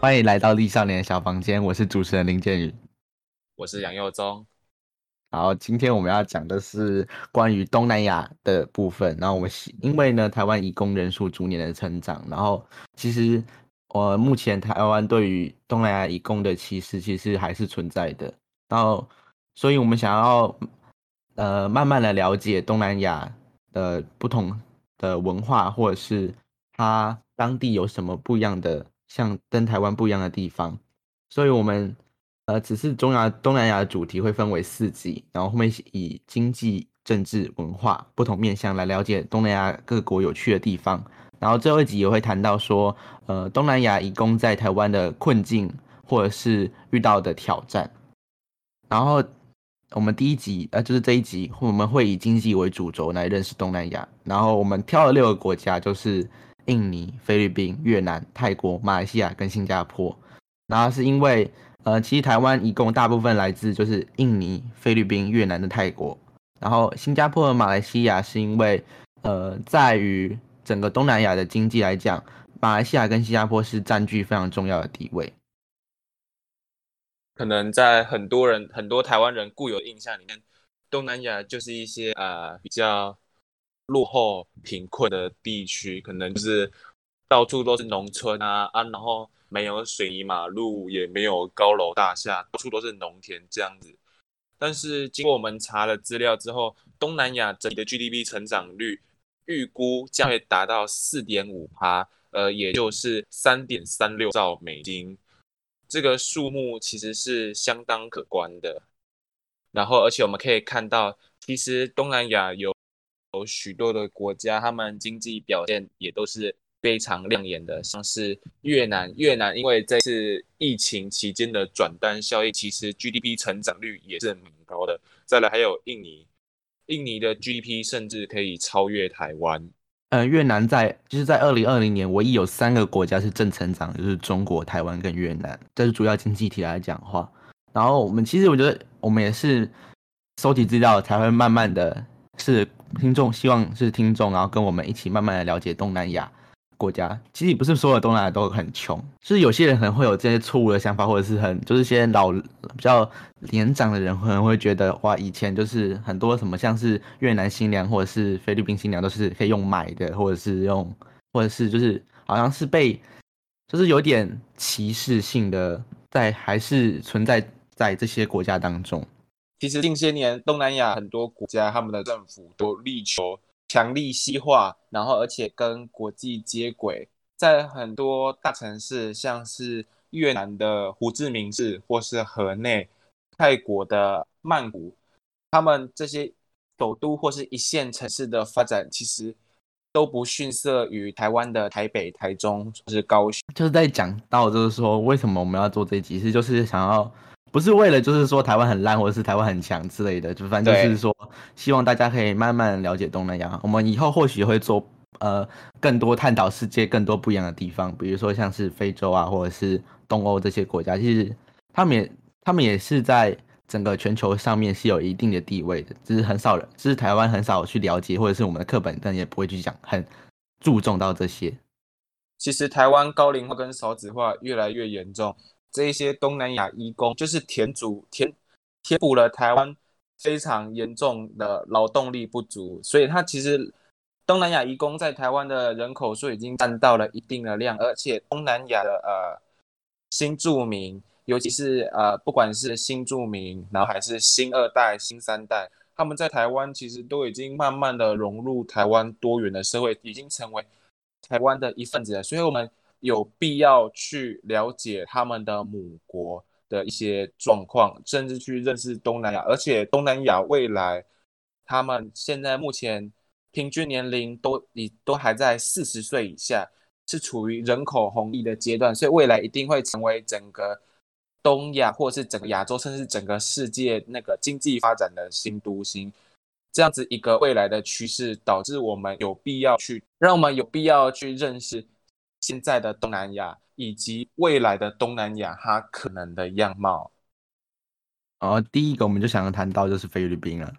欢迎来到丽少年小房间，我是主持人林建宇，我是杨佑宗。好，今天我们要讲的是关于东南亚的部分。然后我们因为呢，台湾移工人数逐年的成长，然后其实我目前台湾对于东南亚移工的歧视其实还是存在的。然后，所以我们想要呃慢慢的了解东南亚的不同的文化，或者是它当地有什么不一样的。像跟台湾不一样的地方，所以我们呃只是中亚东南亚的主题会分为四集，然后后面以经济、政治、文化不同面向来了解东南亚各国有趣的地方，然后最后一集也会谈到说呃东南亚移工在台湾的困境或者是遇到的挑战，然后我们第一集呃就是这一集我们会以经济为主轴来认识东南亚，然后我们挑了六个国家就是。印尼、菲律宾、越南、泰国、马来西亚跟新加坡，然后是因为，呃，其实台湾一共大部分来自就是印尼、菲律宾、越南的泰国，然后新加坡和马来西亚是因为，呃，在于整个东南亚的经济来讲，马来西亚跟新加坡是占据非常重要的地位。可能在很多人、很多台湾人固有印象里面，东南亚就是一些呃比较。落后贫困的地区，可能就是到处都是农村啊啊，然后没有水泥马路，也没有高楼大厦，到处都是农田这样子。但是经过我们查了资料之后，东南亚整体的 GDP 成长率预估将会达到四点五趴，呃，也就是三点三六兆美金。这个数目其实是相当可观的。然后，而且我们可以看到，其实东南亚有。有许多的国家，他们经济表现也都是非常亮眼的，像是越南。越南因为这次疫情期间的转单效益，其实 GDP 成长率也是蛮高的。再来还有印尼，印尼的 GDP 甚至可以超越台湾。呃，越南在就是在二零二零年，唯一有三个国家是正成长，就是中国、台湾跟越南。这是主要经济体来讲话。然后我们其实我觉得，我们也是收集资料才会慢慢的。是听众希望是听众，然后跟我们一起慢慢的了解东南亚国家。其实不是所有东南亚都很穷，就是有些人可能会有这些错误的想法，或者是很就是些老比较年长的人可能会觉得，哇，以前就是很多什么像是越南新娘或者是菲律宾新娘都是可以用买的，或者是用，或者是就是好像是被就是有点歧视性的在还是存在在这些国家当中。其实近些年，东南亚很多国家他们的政府都力求强力西化，然后而且跟国际接轨。在很多大城市，像是越南的胡志明市，或是河内、泰国的曼谷，他们这些首都或是一线城市的发展，其实都不逊色于台湾的台北、台中或是高雄。就是在讲到，就是说为什么我们要做这集，其实就是想要。不是为了就是说台湾很烂或者是台湾很强之类的，就反正就是说希望大家可以慢慢了解东南亚。我们以后或许会做呃更多探讨世界更多不一样的地方，比如说像是非洲啊或者是东欧这些国家，其实他们也他们也是在整个全球上面是有一定的地位的，只是很少人，只是台湾很少去了解，或者是我们的课本但也不会去讲很注重到这些。其实台湾高龄化跟少子化越来越严重。这一些东南亚移工就是填足填填补了台湾非常严重的劳动力不足，所以它其实东南亚移工在台湾的人口数已经占到了一定的量，而且东南亚的呃新住民，尤其是呃不管是新住民，然后还是新二代、新三代，他们在台湾其实都已经慢慢的融入台湾多元的社会，已经成为台湾的一份子了，所以我们。有必要去了解他们的母国的一些状况，甚至去认识东南亚。而且东南亚未来，他们现在目前平均年龄都你都还在四十岁以下，是处于人口红利的阶段，所以未来一定会成为整个东亚或是整个亚洲，甚至整个世界那个经济发展的新都心。这样子一个未来的趋势，导致我们有必要去，让我们有必要去认识。现在的东南亚以及未来的东南亚，它可能的样貌。哦，第一个我们就想要谈到就是菲律宾了。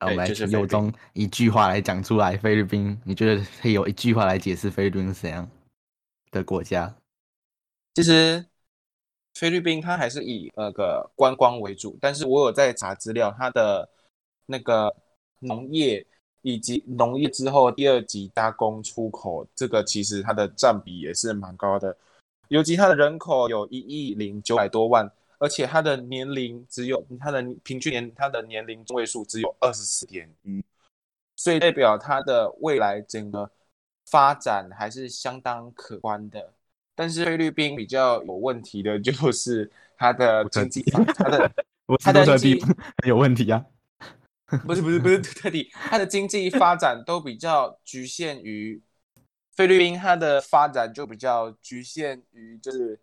我们来由中一句话来讲出来，菲律宾，你觉得可以有一句话来解释菲律宾是怎样的国家？其实菲律宾它还是以那个观光为主，但是我有在查资料，它的那个农业以及农业之后第二级加工出口，这个其实它的占比也是蛮高的。尤其它的人口有一亿零九百多万，而且它的年龄只有它的平均年它的年龄中位数只有二十四点一，所以代表它的未来整个发展还是相当可观的。但是菲律宾比较有问题的就是它的经济，它的 它的经济 有问题啊？不是不是不是特地，它的经济发展都比较局限于。菲律宾它的发展就比较局限于就是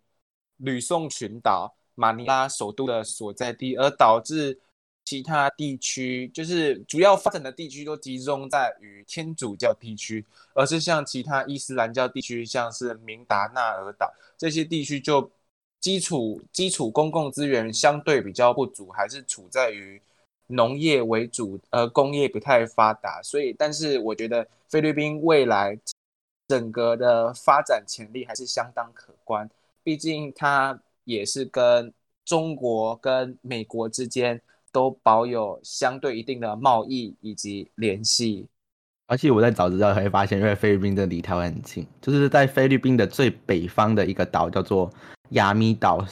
吕宋群岛、马尼拉首都的所在地，而导致其他地区就是主要发展的地区都集中在于天主教地区，而是像其他伊斯兰教地区，像是明达纳尔岛这些地区，就基础基础公共资源相对比较不足，还是处在于农业为主，呃工业不太发达。所以，但是我觉得菲律宾未来。整个的发展潜力还是相当可观，毕竟它也是跟中国跟美国之间都保有相对一定的贸易以及联系。而且我在找资料会发现，因为菲律宾的离台湾很近，就是在菲律宾的最北方的一个岛叫做亚米岛，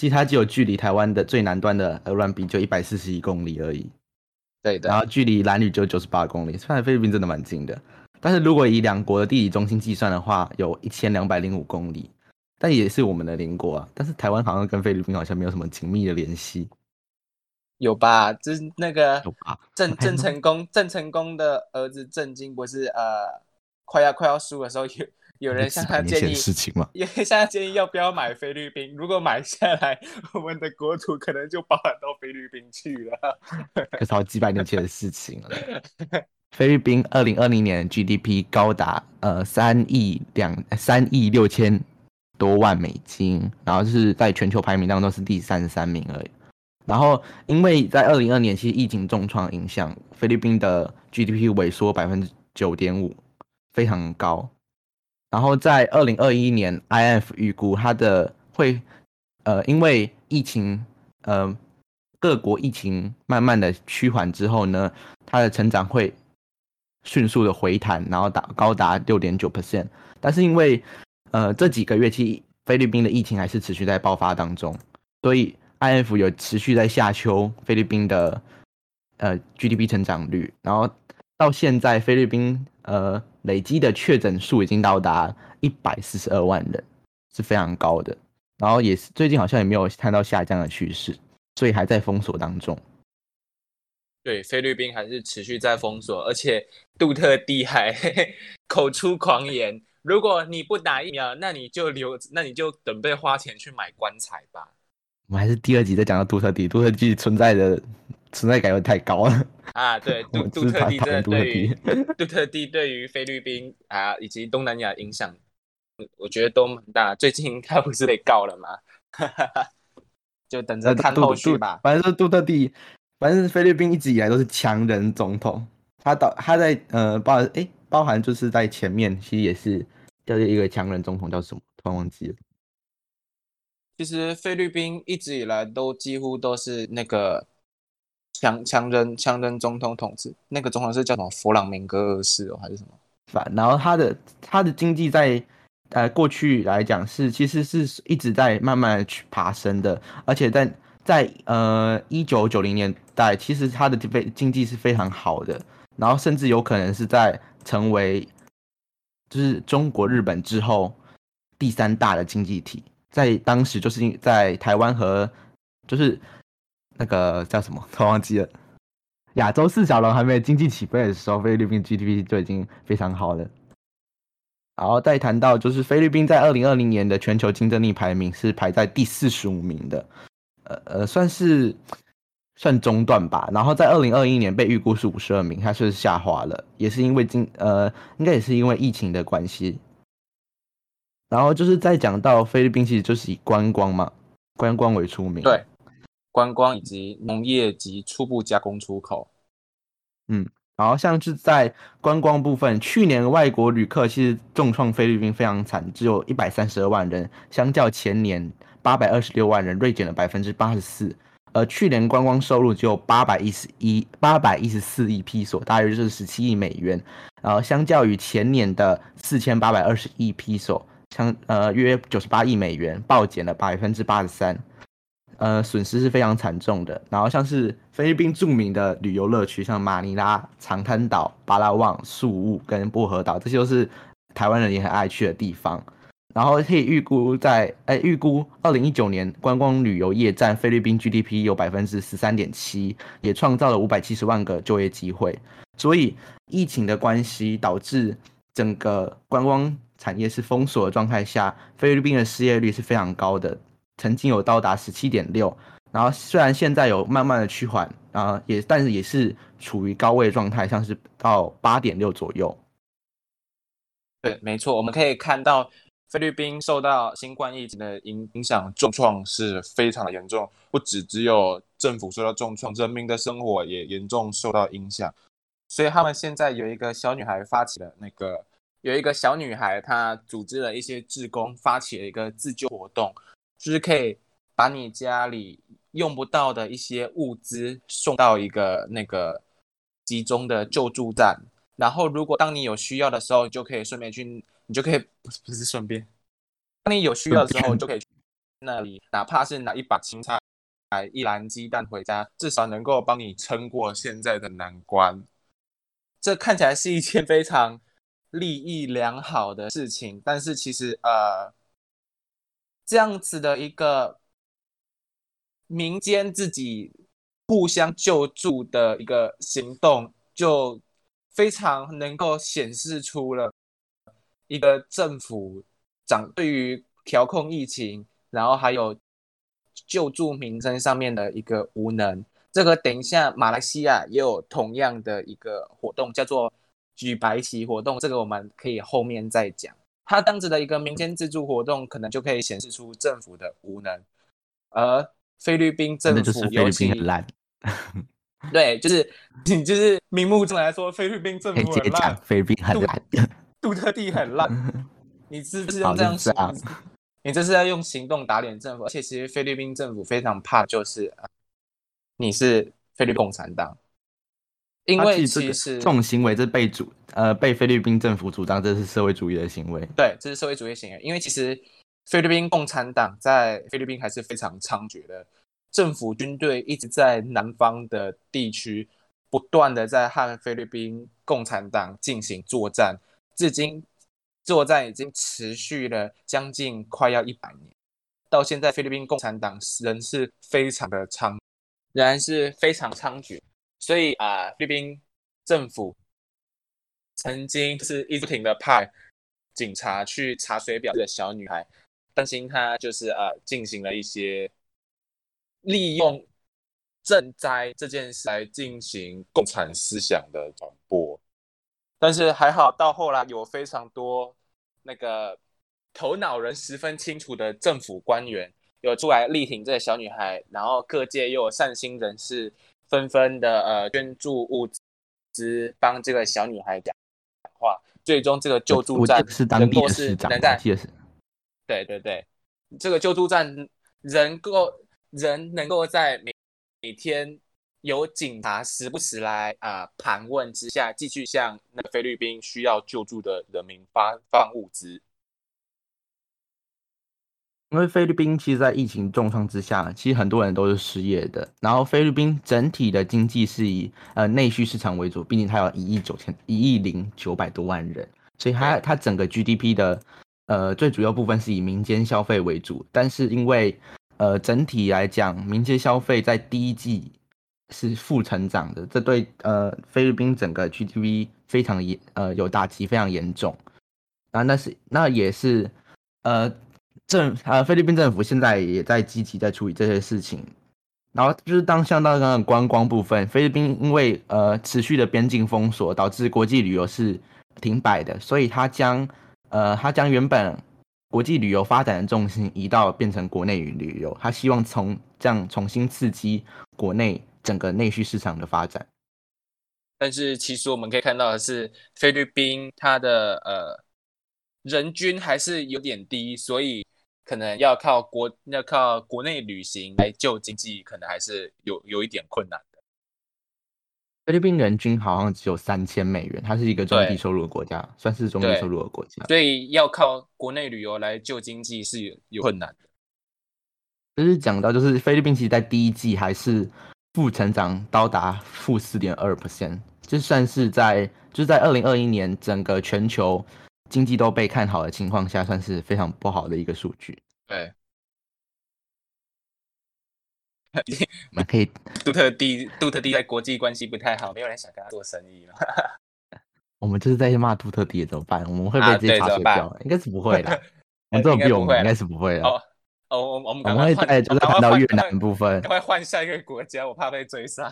其实它只有距离台湾的最南端的鹅銮鼻就一百四十一公里而已。对的。然后距离蓝屿就九十八公里，虽然菲律宾真的蛮近的。但是如果以两国的地理中心计算的话，有一千两百零五公里，但也是我们的邻国啊。但是台湾好像跟菲律宾好像没有什么紧密的联系，有吧？就是那个郑郑成功，郑成功的儿子郑经不是呃快要快要输的时候，有有人向他建议事情嘛？也向他建议要不要买菲律宾？如果买下来，我们的国土可能就包含到菲律宾去了。可是好几百年前的事情了。菲律宾二零二零年 GDP 高达呃三亿两三亿六千多万美金，然后是在全球排名当中是第三十三名而已。然后因为在二零二年其实疫情重创影响，菲律宾的 GDP 萎缩百分之九点五，非常高。然后在二零二一年，IF 预估它的会呃因为疫情呃各国疫情慢慢的趋缓之后呢，它的成长会。迅速的回弹，然后达高达六点九 percent，但是因为呃这几个月期菲律宾的疫情还是持续在爆发当中，所以 IF 有持续在下修菲律宾的呃 GDP 成长率，然后到现在菲律宾呃累积的确诊数已经到达一百四十二万人，是非常高的，然后也是最近好像也没有看到下降的趋势，所以还在封锁当中。对，菲律宾还是持续在封锁，而且杜特地还 口出狂言：如果你不打疫苗，那你就留，那你就准备花钱去买棺材吧。我们还是第二集再讲到杜特地，杜特地存在的存在感又太高了啊！对，杜杜特地这对于 杜特地对于菲律宾啊以及东南亚影响，我觉得都蛮大。最近他不是被告了吗？就等着看后续吧。反正是杜特地。反正菲律宾一直以来都是强人总统，他到他在呃包哎包含就是在前面其实也是叫做一个强人总统叫什么突然忘记了。其实菲律宾一直以来都几乎都是那个强强人强人总统统治，那个总统是叫什么弗朗明哥二世哦还是什么？反然后他的他的经济在呃过去来讲是其实是一直在慢慢去爬升的，而且在。在呃一九九零年代，其实他的非经济是非常好的，然后甚至有可能是在成为就是中国、日本之后第三大的经济体。在当时，就是在台湾和就是那个叫什么，我忘记了。亚洲四小龙还没有经济起飞的时候，菲律宾 GDP 就已经非常好了。然后再谈到，就是菲律宾在二零二零年的全球竞争力排名是排在第四十五名的。呃呃，算是算中段吧。然后在二零二一年被预估是五十二名，它是下滑了，也是因为今呃，应该也是因为疫情的关系。然后就是在讲到菲律宾，其实就是以观光嘛，观光为出名。对，观光以及农业及初步加工出口。嗯，然后像是在观光部分，去年外国旅客其实重创菲律宾非常惨，只有一百三十二万人，相较前年八百二十六万人，锐减了百分之八十四。而去年观光收入只有八百一十一八百一十四亿披索，大约就是十七亿美元。然后相较于前年的四千八百二十亿披索，相呃约九十八亿美元，暴减了百分之八十三。呃，损失是非常惨重的。然后像是菲律宾著名的旅游乐区，像马尼拉、长滩岛、巴拉望、宿务跟薄荷岛，这些都是台湾人也很爱去的地方。然后可以预估在，哎，预估二零一九年观光旅游业占菲律宾 GDP 有百分之十三点七，也创造了五百七十万个就业机会。所以疫情的关系导致整个观光产业是封锁的状态下，菲律宾的失业率是非常高的。曾经有到达十七点六，然后虽然现在有慢慢的趋缓，啊，也但是也是处于高位状态，像是到八点六左右。对，没错，我们可以看到菲律宾受到新冠疫情的影影响重创是非常的严重，不只只有政府受到重创，人民的生活也严重受到影响。所以他们现在有一个小女孩发起了那个，有一个小女孩她组织了一些志工，发起了一个自救活动。就是可以把你家里用不到的一些物资送到一个那个集中的救助站，然后如果当你有需要的时候，就可以顺便去，你就可以不是不是顺便，当你有需要的时候，就可以去那里，哪怕是拿一把青菜、买一篮鸡蛋回家，至少能够帮你撑过现在的难关。这看起来是一件非常利益良好的事情，但是其实呃。这样子的一个民间自己互相救助的一个行动，就非常能够显示出了一个政府长对于调控疫情，然后还有救助民生上面的一个无能。这个等一下马来西亚也有同样的一个活动，叫做举白旗活动，这个我们可以后面再讲。他当时的一个民间自助活动，可能就可以显示出政府的无能，而菲律宾政府尤其烂。对，就是 你就是明目中来说，菲律宾政府很烂，菲律宾很烂，杜特地很烂。你是不是要这样想？你这是在用行动打脸政府，而且其实菲律宾政府非常怕，就是你是菲律宾共产党。因为其实这种行为，这被主呃被菲律宾政府主张这是社会主义的行为。对，这是社会主义行为。因为其实菲律宾共产党在菲律宾还是非常猖獗的，政府军队一直在南方的地区不断的在和菲律宾共产党进行作战，至今作战已经持续了将近快要一百年，到现在菲律宾共产党仍是非常的猖，仍然是非常猖獗。所以啊，菲律宾政府曾经是一直不停的派警察去查水表的小女孩，担心她就是呃进行了一些利用赈灾这件事来进行共产思想的传播。但是还好，到后来有非常多那个头脑人十分清楚的政府官员有出来力挺这个小女孩，然后各界又有善心人士。纷纷的呃捐助物资，帮这个小女孩讲话，最终这个救助站能够是能在，对对对，这个救助站能够人能够在每每天有警察时不时来啊盘问之下，继续向那个菲律宾需要救助的人民发放物资。因为菲律宾其实，在疫情重创之下，其实很多人都是失业的。然后，菲律宾整体的经济是以呃内需市场为主，毕竟它有一亿九千一亿零九百多万人，所以它它整个 GDP 的呃最主要部分是以民间消费为主。但是因为呃整体来讲，民间消费在第一季是负成长的，这对呃菲律宾整个 GDP 非常严呃有打击，非常严重。啊，那是那也是呃。政呃，菲律宾政府现在也在积极在处理这些事情，然后就是当像到刚刚观光部分，菲律宾因为呃持续的边境封锁，导致国际旅游是停摆的，所以他将呃他将原本国际旅游发展的重心移到变成国内旅游，他希望从这样重新刺激国内整个内需市场的发展。但是其实我们可以看到的是，菲律宾它的呃人均还是有点低，所以可能要靠国要靠国内旅行来救经济，可能还是有有一点困难的。菲律宾人均好像只有三千美元，它是一个中低收入的国家，算是中低收入的国家。所以要靠国内旅游来救经济是有有困难的。就是讲到，就是菲律宾其实在第一季还是负成长，高达负四点二 percent，就算是在就是在二零二一年整个全球经济都被看好的情况下，算是非常不好的一个数据。对，我们可以，杜特地杜特地在国际关系不太好，没有人想跟他做生意了。我们就是在骂杜特地怎么办？我们会啊被直接查水掉？应该是不会的。我们这种比我们应该是不会的。哦哦，我我们我快换，在就是谈到越南部分赶，快换下一个国家，我怕被追杀。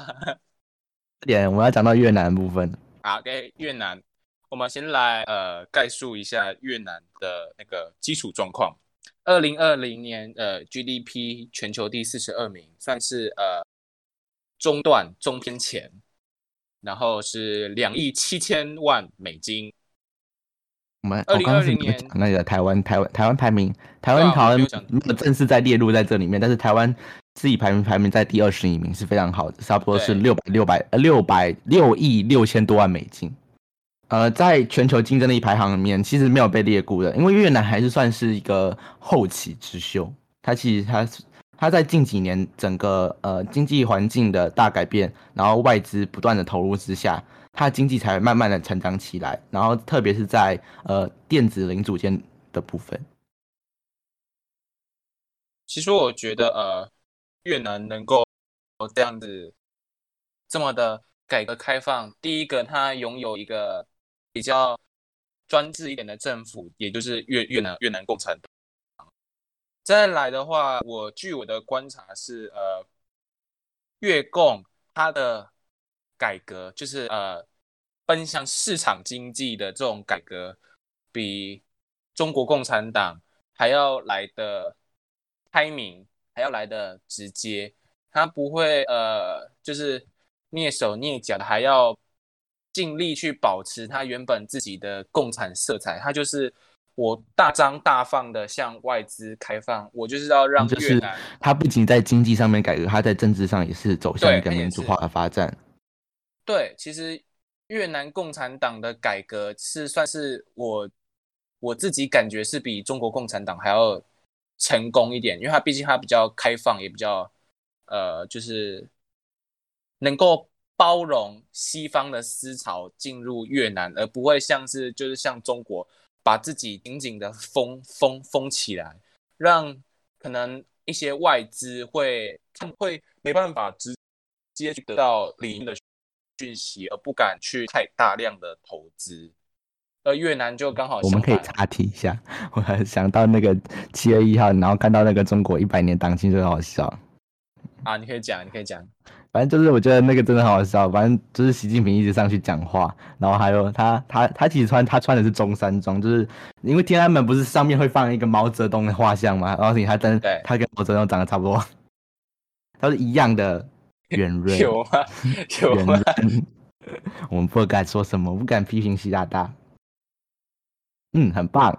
点我们要讲到越南部分。好，OK，越南，我们先来呃概述一下越南的那个基础状况。二零二零年呃 GDP 全球第四十二名，算是呃中段中偏前，然后是两亿七千万美金。我们我刚刚是2020没有讲那个台湾台湾台湾排名，台湾台湾我没有正式在列入在这里面，但是台湾自己排名排名在第二十一名是非常好的，差不多是对六百六百呃六百六亿六千多万美金。呃，在全球竞争力排行里面，其实没有被列估的，因为越南还是算是一个后起之秀。它其实它是它在近几年整个呃经济环境的大改变，然后外资不断的投入之下，它的经济才慢慢的成长起来。然后特别是在呃电子零组件的部分，其实我觉得，呃，越南能够这样子这么的改革开放，第一个，它拥有一个比较专制一点的政府，也就是越越南越南共产党。再来的话，我据我的观察是，呃，越共它的改革就是呃奔向市场经济的这种改革，比中国共产党还要来的开明，还要来的直接。他不会呃，就是蹑手蹑脚的，还要尽力去保持他原本自己的共产色彩。他就是我大张大放的向外资开放，我就是要让就是越南它不仅在经济上面改革，它在政治上也是走向一个民主化的发展。对，其实越南共产党的改革是算是我我自己感觉是比中国共产党还要成功一点，因为它毕竟它比较开放，也比较呃，就是能够包容西方的思潮进入越南，而不会像是就是像中国把自己紧紧的封封封起来，让可能一些外资会会没办法直接去得到里面的讯息，而不敢去太大量的投资。而越南就刚好我们可以插题一下，我还想到那个七月一号，然后看到那个中国一百年党庆，就很好笑。啊，你可以讲，你可以讲。反正就是我觉得那个真的很好笑，反正就是习近平一直上去讲话，然后还有他他他其实穿他穿的是中山装，就是因为天安门不是上面会放一个毛泽东的画像吗？然后你还真对他跟毛泽东长得差不多，他是一样的 圆润有吗？有吗？我们不敢说什么，不敢批评习大大。嗯，很棒。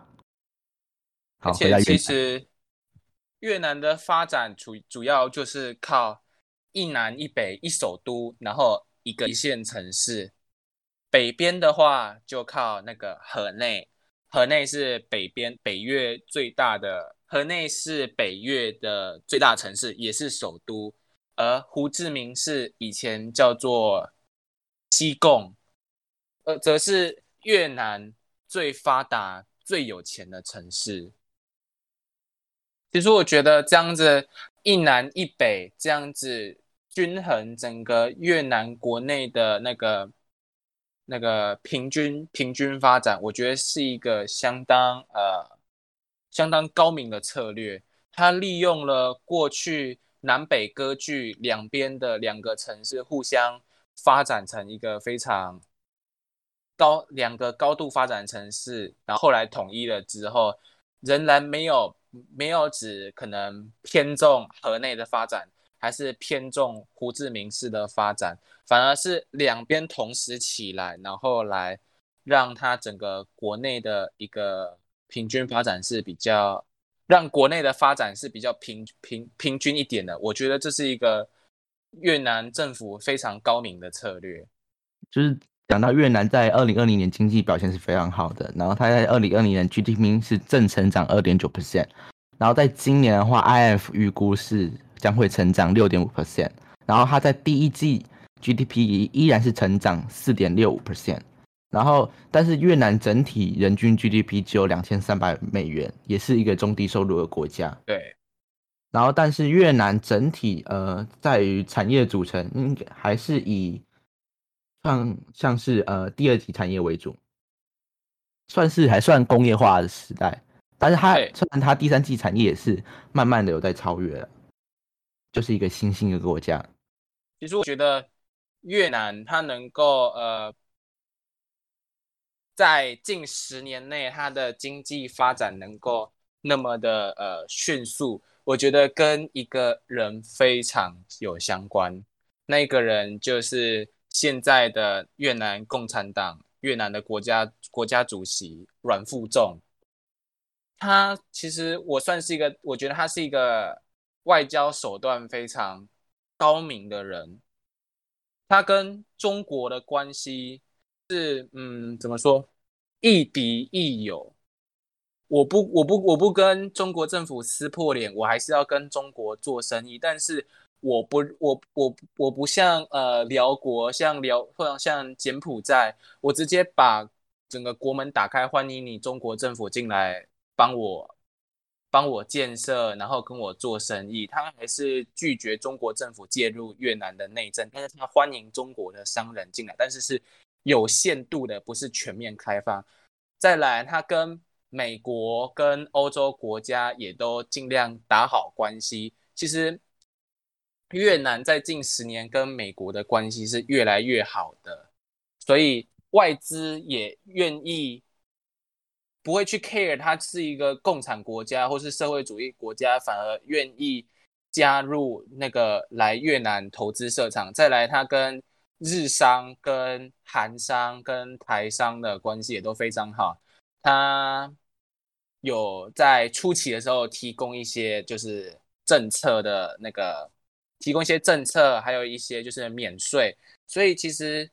好，而且其回到越南。实越南的发展主主要就是靠一南一北一首都，然后一个一线城市。北边的话就靠那个河内，河内是北边北越最大的，河内是北越的最大城市，也是首都。而胡志明市以前叫做西贡，呃，则是越南最发达、最有钱的城市。其实我觉得这样子一南一北这样子均衡整个越南国内的那个那个平均平均发展，我觉得是一个相当呃相当高明的策略。它利用了过去南北割据两边的两个城市互相发展成一个非常高两个高度发展城市，然后后来统一了之后，仍然没有没有只可能偏重河内的发展，还是偏重胡志明市的发展，反而是两边同时起来，然后来让它整个国内的一个平均发展是比较，让国内的发展是比较平平平均一点的。我觉得这是一个越南政府非常高明的策略。就是讲到越南在二零二零年经济表现是非常好的，然后它在二零二零年 GDP 是正成长二点九 percent，然后在今年的话，IF 预估是。将会成长六点五 percent，然后它在第一季 GDP 依然是成长四点六五 percent，然后但是越南整体人均 GDP 只有两千三百美元，也是一个中低收入的国家。对，然后但是越南整体呃在于产业组成，应该还是以像像是呃第二级产业为主，算是还算工业化的时代，但是它虽然它第三季产业也是慢慢的有在超越了。就是一个新兴的国家。其实我觉得越南它能够呃，在近十年内它的经济发展能够那么的呃迅速，我觉得跟一个人非常有相关。那个人就是现在的越南共产党越南的国家国家主席阮富仲。他其实我算是一个，我觉得他是一个。外交手段非常高明的人，他跟中国的关系是，嗯，怎么说，亦敌亦友。我不，我不，我不跟中国政府撕破脸，我还是要跟中国做生意。但是，我不，我，我，我不像呃辽国，像辽或者像柬埔寨，我直接把整个国门打开，欢迎你中国政府进来帮我。帮我建设，然后跟我做生意，他还是拒绝中国政府介入越南的内政，但是他欢迎中国的商人进来，但是是有限度的，不是全面开放。再来，他跟美国、跟欧洲国家也都尽量打好关系。其实越南在近十年跟美国的关系是越来越好的，所以外资也愿意。不会去 care，它是一个共产国家或是社会主义国家，反而愿意加入那个来越南投资设厂。再来，它跟日商、跟韩商、跟台商的关系也都非常好。它有在初期的时候提供一些就是政策的那个，提供一些政策，还有一些就是免税。所以其实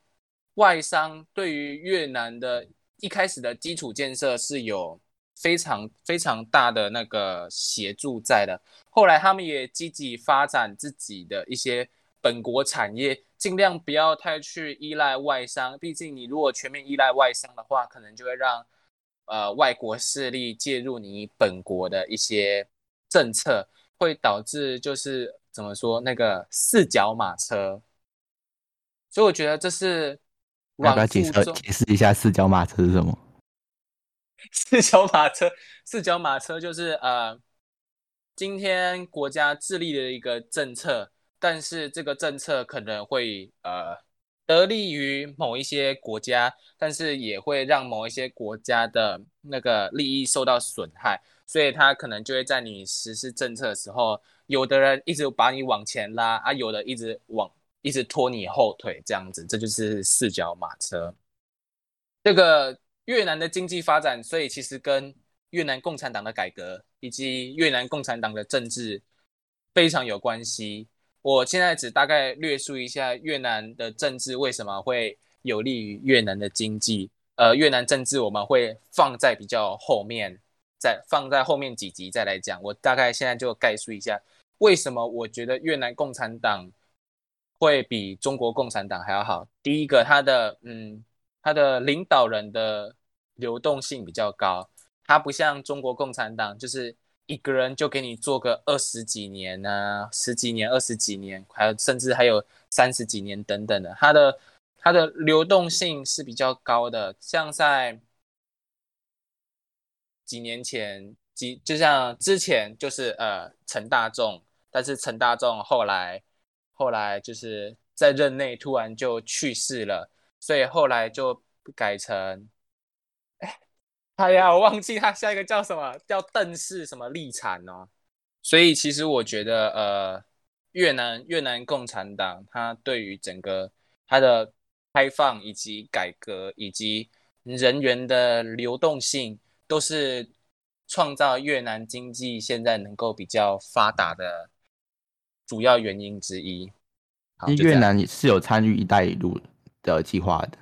外商对于越南的。一开始的基础建设是有非常非常大的那个协助在的，后来他们也积极发展自己的一些本国产业，尽量不要太去依赖外商。毕竟你如果全面依赖外商的话，可能就会让呃外国势力介入你本国的一些政策，会导致就是怎么说那个四脚马车。所以我觉得这是。要不要解释解释一下四脚马车是什么？四脚马车，四脚马车就是呃，今天国家致力的一个政策，但是这个政策可能会呃得利于某一些国家，但是也会让某一些国家的那个利益受到损害，所以他可能就会在你实施政策的时候，有的人一直把你往前拉啊，有的一直往。一直拖你后腿，这样子，这就是四脚马车。这个越南的经济发展，所以其实跟越南共产党的改革以及越南共产党的政治非常有关系。我现在只大概略述一下越南的政治为什么会有利于越南的经济。呃，越南政治我们会放在比较后面，再放在后面几集再来讲。我大概现在就概述一下，为什么我觉得越南共产党。会比中国共产党还要好。第一个，他的嗯，他的领导人的流动性比较高，他不像中国共产党，就是一个人就给你做个二十几年呢，十几年、二十几年，还有甚至还有三十几年等等的。他的他的流动性是比较高的，像在几年前，几就像之前就是呃陈大仲，但是陈大仲后来。后来就是在任内突然就去世了，所以后来就改成，哎呀，我忘记他下一个叫什么，叫邓氏什么立产哦。所以其实我觉得，呃，越南越南共产党，它对于整个它的开放以及改革以及人员的流动性，都是创造越南经济现在能够比较发达的主要原因之一。其实越南也是有参与“一带一路”的计划的，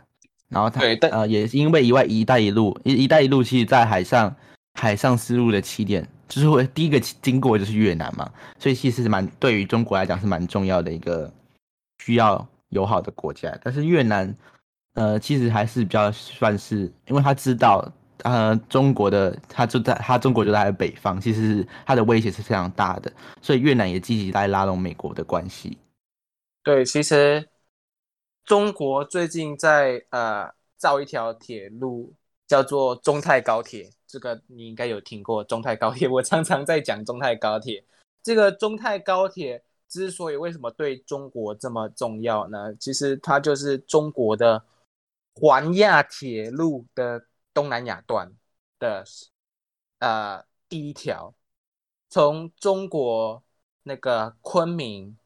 然后它呃也是因为以外“一带一路”“一一带一路”其实在海上海上丝路的起点。就是会第一个经过就是越南嘛，所以其实是蛮对于中国来讲是蛮重要的一个需要友好的国家。但是越南，呃，其实还是比较算是，因为他知道，呃，中国的他就在他中国就在北方，其实他的威胁是非常大的，所以越南也积极在拉拢美国的关系。对，其实中国最近在呃造一条铁路，叫做中泰高铁。这个你应该有听过中泰高铁，我常常在讲中泰高铁。这个中泰高铁之所以为什么对中国这么重要呢？其实它就是中国的环亚铁路的东南亚段的呃第一条，从中国那个昆明，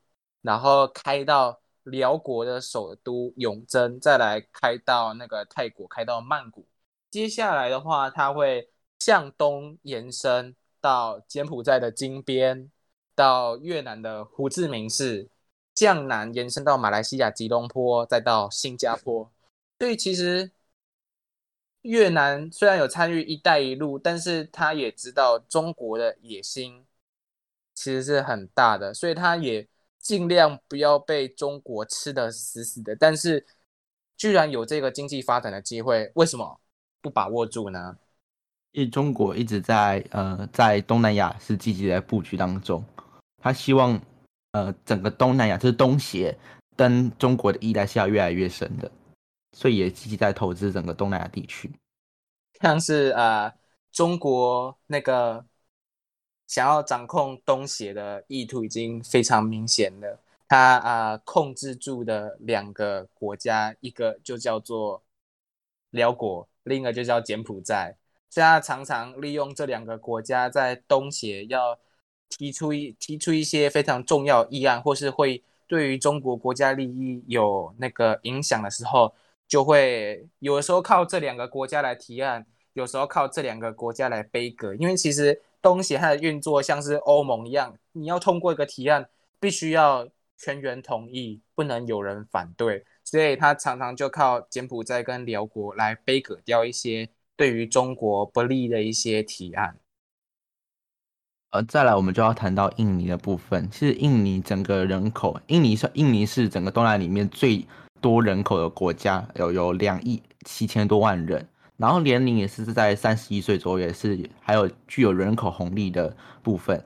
然后开到辽国的首都永贞，再来开到那个泰国，开到曼谷。接下来的话，它会。向东延伸到柬埔寨的金边，到越南的胡志明市，向南延伸到马来西亚吉隆坡，再到新加坡。所以其实越南虽然有参与“一带一路”，但是他也知道中国的野心其实是很大的，所以他也尽量不要被中国吃的死死的。但是居然有这个经济发展的机会，为什么不把握住呢？因为中国一直在呃在东南亚是积极的布局当中，他希望呃整个东南亚就是东协跟中国的依赖是要越来越深的，所以也积极在投资整个东南亚地区。像是呃中国那个想要掌控东协的意图已经非常明显了，他啊控制住的两个国家，一个就叫做辽国，另一个就叫柬埔寨。现在常常利用这两个国家在东协要提出一提出一些非常重要议案，或是会对于中国国家利益有那个影响的时候，就会有的时候靠这两个国家来提案，有时候靠这两个国家来背锅。因为其实东协它的运作像是欧盟一样，你要通过一个提案，必须要全员同意，不能有人反对，所以他常常就靠柬埔寨跟辽国来背锅掉一些。对于中国不利的一些提案，呃，再来我们就要谈到印尼的部分。其实印尼整个人口，印尼是印尼是整个东南亚里面最多人口的国家，有有两亿七千多万人，然后年龄也是在三十一岁左右，也是还有具有人口红利的部分，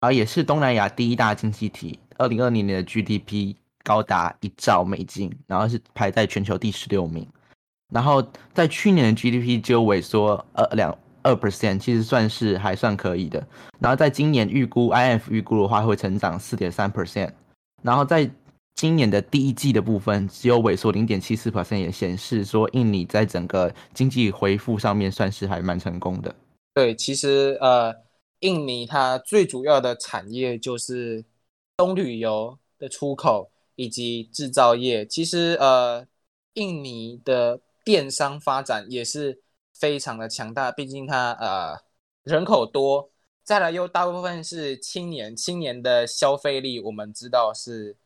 然后也是东南亚第一大经济体。二零二零年的 GDP 高达一兆美金，然后是排在全球第十六名。然后在去年的 GDP 就萎缩二两二 percent，其实算是还算可以的。然后在今年预估，IF 预估的话会成长四点三 percent。然后在今年的第一季的部分，只有萎缩零点七四 percent，也显示说印尼在整个经济恢复上面算是还蛮成功的。对，其实呃，印尼它最主要的产业就是东旅游的出口以及制造业。其实呃，印尼的电商发展也是非常的强大，毕竟它呃人口多，再来又大部分是青年，青年的消费力我们知道是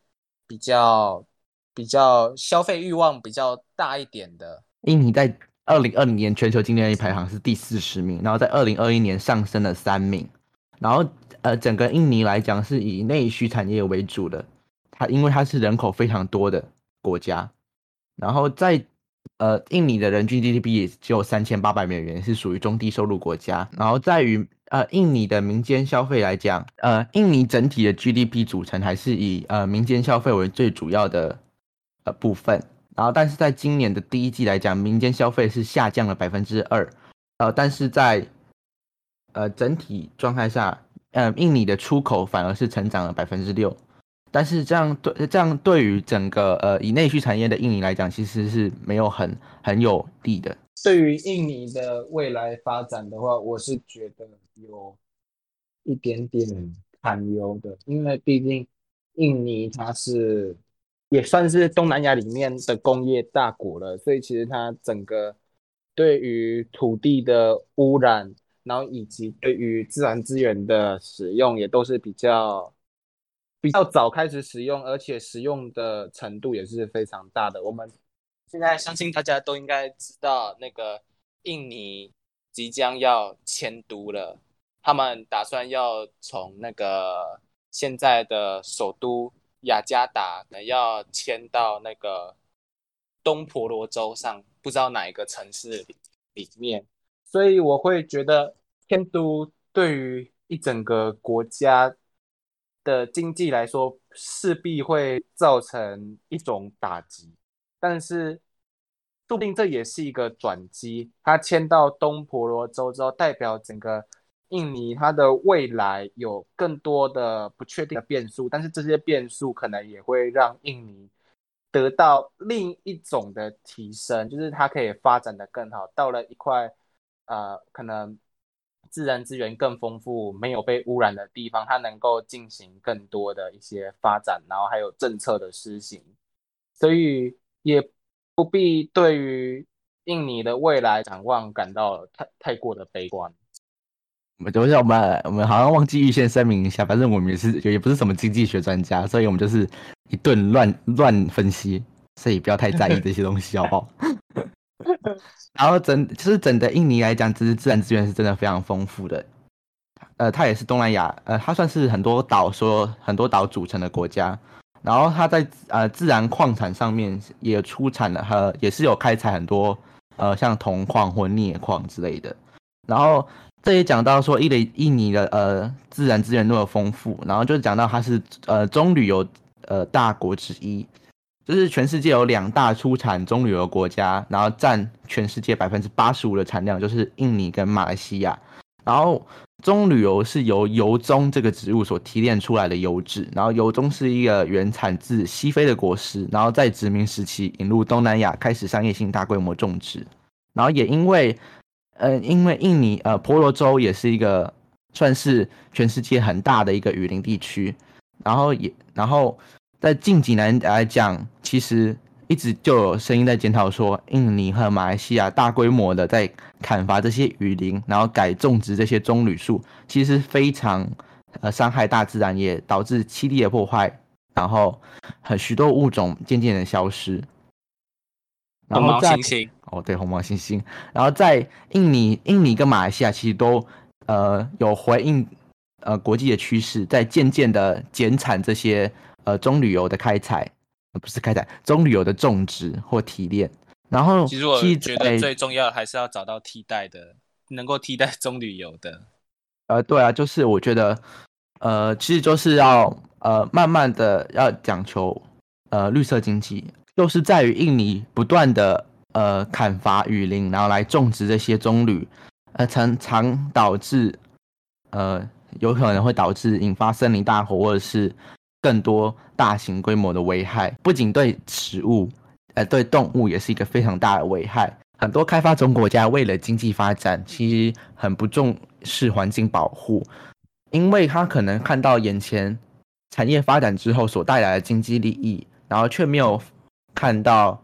比较比较消费欲望比较大一点的。印尼在二零二零年全球竞争力排行是第四十名，然后在二零二一年上升了三名，然后呃整个印尼来讲是以内需产业为主的，它因为它是人口非常多的国家，然后在呃，印尼的人均 GDP 也只有三千八百美元，是属于中低收入国家。然后在于呃，印尼的民间消费来讲，呃，印尼整体的 GDP 组成还是以呃民间消费为最主要的呃部分。然后，但是在今年的第一季来讲，民间消费是下降了百分之二。呃，但是在呃整体状态下，呃，印尼的出口反而是成长了百分之六。但是这样对这样对于整个呃以内需产业的印尼来讲，其实是没有很很有利的。对于印尼的未来发展的话，我是觉得有一点点堪忧的，因为毕竟印尼它是也算是东南亚里面的工业大国了，所以其实它整个对于土地的污染，然后以及对于自然资源的使用，也都是比较比较早开始使用，而且使用的程度也是非常大的。我们现在相信大家都应该知道，那个印尼即将要迁都了，他们打算要从那个。现在的首都雅加达，要迁到那个东婆罗洲上，不知道哪一个城市里面，所以我会觉得迁都对于一整个国家的经济来说，势必会造成一种打击，但是说不定这也是一个转机。它迁到东婆罗洲之后，代表整个。印尼它的未来有更多的不确定的变数，但是这些变数可能也会让印尼得到另一种的提升，就是它可以发展的更好。到了一块呃，可能自然资源更丰富、没有被污染的地方，它能够进行更多的一些发展，然后还有政策的施行，所以也不必对于印尼的未来展望感到太太过的悲观。等一下，我们我们好像忘记预先声明一下，反正我们也是也不是什么经济学专家，所以我们就是一顿乱乱分析，所以不要太在意这些东西，好不好？然后整就是整的印尼来讲，其实自然资源是真的非常丰富的，呃，它也是东南亚，呃，它算是很多岛说很多岛组成的国家，然后它在呃自然矿产上面也出产了，和也是有开采很多呃像铜矿或镍矿之类的，然后。这也讲到说，印尼印尼的呃自然资源那么丰富，然后就讲到它是呃中旅游呃大国之一，就是全世界有两大出产棕榈油国家，然后占全世界百分之八十五的产量，就是印尼跟马来西亚。然后棕榈油是由油棕这个植物所提炼出来的油脂，然后油棕是一个原产自西非的果实，然后在殖民时期引入东南亚，开始商业性大规模种植，然后也因为。呃，因为印尼呃婆罗洲也是一个算是全世界很大的一个雨林地区，然后也然后在近几年来讲，其实一直就有声音在检讨说，印尼和马来西亚大规模的在砍伐这些雨林，然后改种植这些棕榈树，其实非常呃伤害大自然，也导致栖地的破坏，然后很许多物种渐渐的消失。红毛猩猩哦，对，红毛猩猩。然后在印尼、印尼跟马来西亚其实都呃有回应呃国际的趋势，在渐渐的减产这些呃棕榈油的开采，不是开采棕榈油的种植或提炼。然后其实我觉得最重要的还是要找到替代的，能够替代棕榈油的。呃，对啊，就是我觉得呃，其实就是要呃慢慢的要讲求呃绿色经济。就是在于印尼不断的呃砍伐雨林，然后来种植这些棕榈，呃，常常导致呃有可能会导致引发森林大火，或者是更多大型规模的危害。不仅对植物，呃，对动物也是一个非常大的危害。很多开发中国家为了经济发展，其实很不重视环境保护，因为他可能看到眼前产业发展之后所带来的经济利益，然后却没有。看到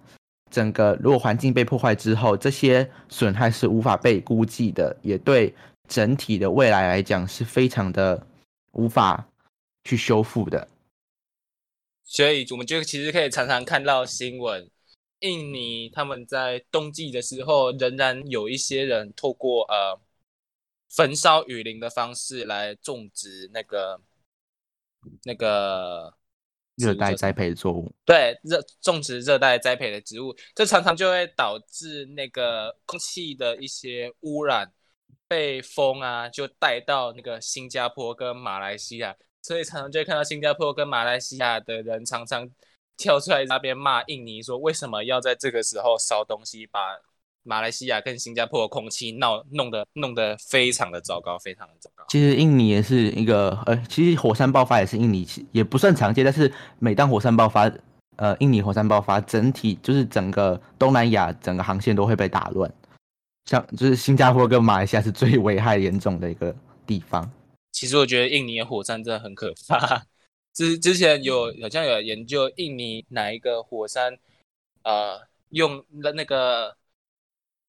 整个如果环境被破坏之后，这些损害是无法被估计的，也对整体的未来来讲是非常的无法去修复的。所以，我们就其实可以常常看到新闻，印尼他们在冬季的时候，仍然有一些人透过呃焚烧雨林的方式来种植那个那个。热带栽培的作物，对热种植热带栽培的植物，这常常就会导致那个空气的一些污染，被风啊就带到那个新加坡跟马来西亚，所以常常就会看到新加坡跟马来西亚的人常常跳出来那边骂印尼，说为什么要在这个时候烧东西，把。马来西亚跟新加坡的空气闹弄得弄得非常的糟糕，非常的糟糕。其实印尼也是一个呃，其实火山爆发也是印尼，也不算常见。但是每当火山爆发，呃，印尼火山爆发，整体就是整个东南亚整个航线都会被打乱。像就是新加坡跟马来西亚是最危害严重的一个地方。其实我觉得印尼的火山真的很可怕，之之前有好像有研究印尼哪一个火山，呃，用的那个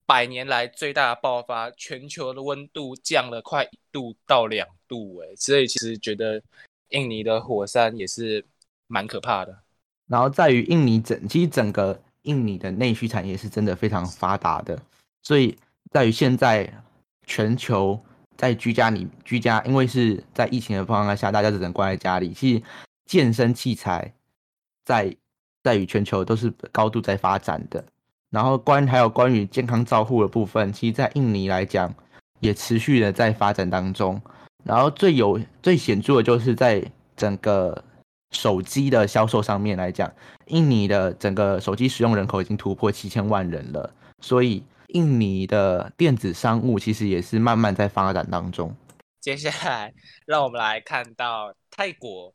百年来最大的爆发，全球的温度降了快一度到两度，哎，所以其实觉得印尼的火山也是蛮可怕的。然后在于印尼整，其实整个印尼的内需产业是真的非常发达的，所以在于现在全球。在居家里居家，因为是在疫情的状况下，大家只能关在家里。其实健身器材在在于全球都是高度在发展的。然后关还有关于健康照护的部分，其实在印尼来讲也持续的在发展当中。然后最有最显著的就是在整个手机的销售上面来讲，印尼的整个手机使用人口已经突破七千万人了，所以。印尼的电子商务其实也是慢慢在发展当中。接下来，让我们来看到泰国。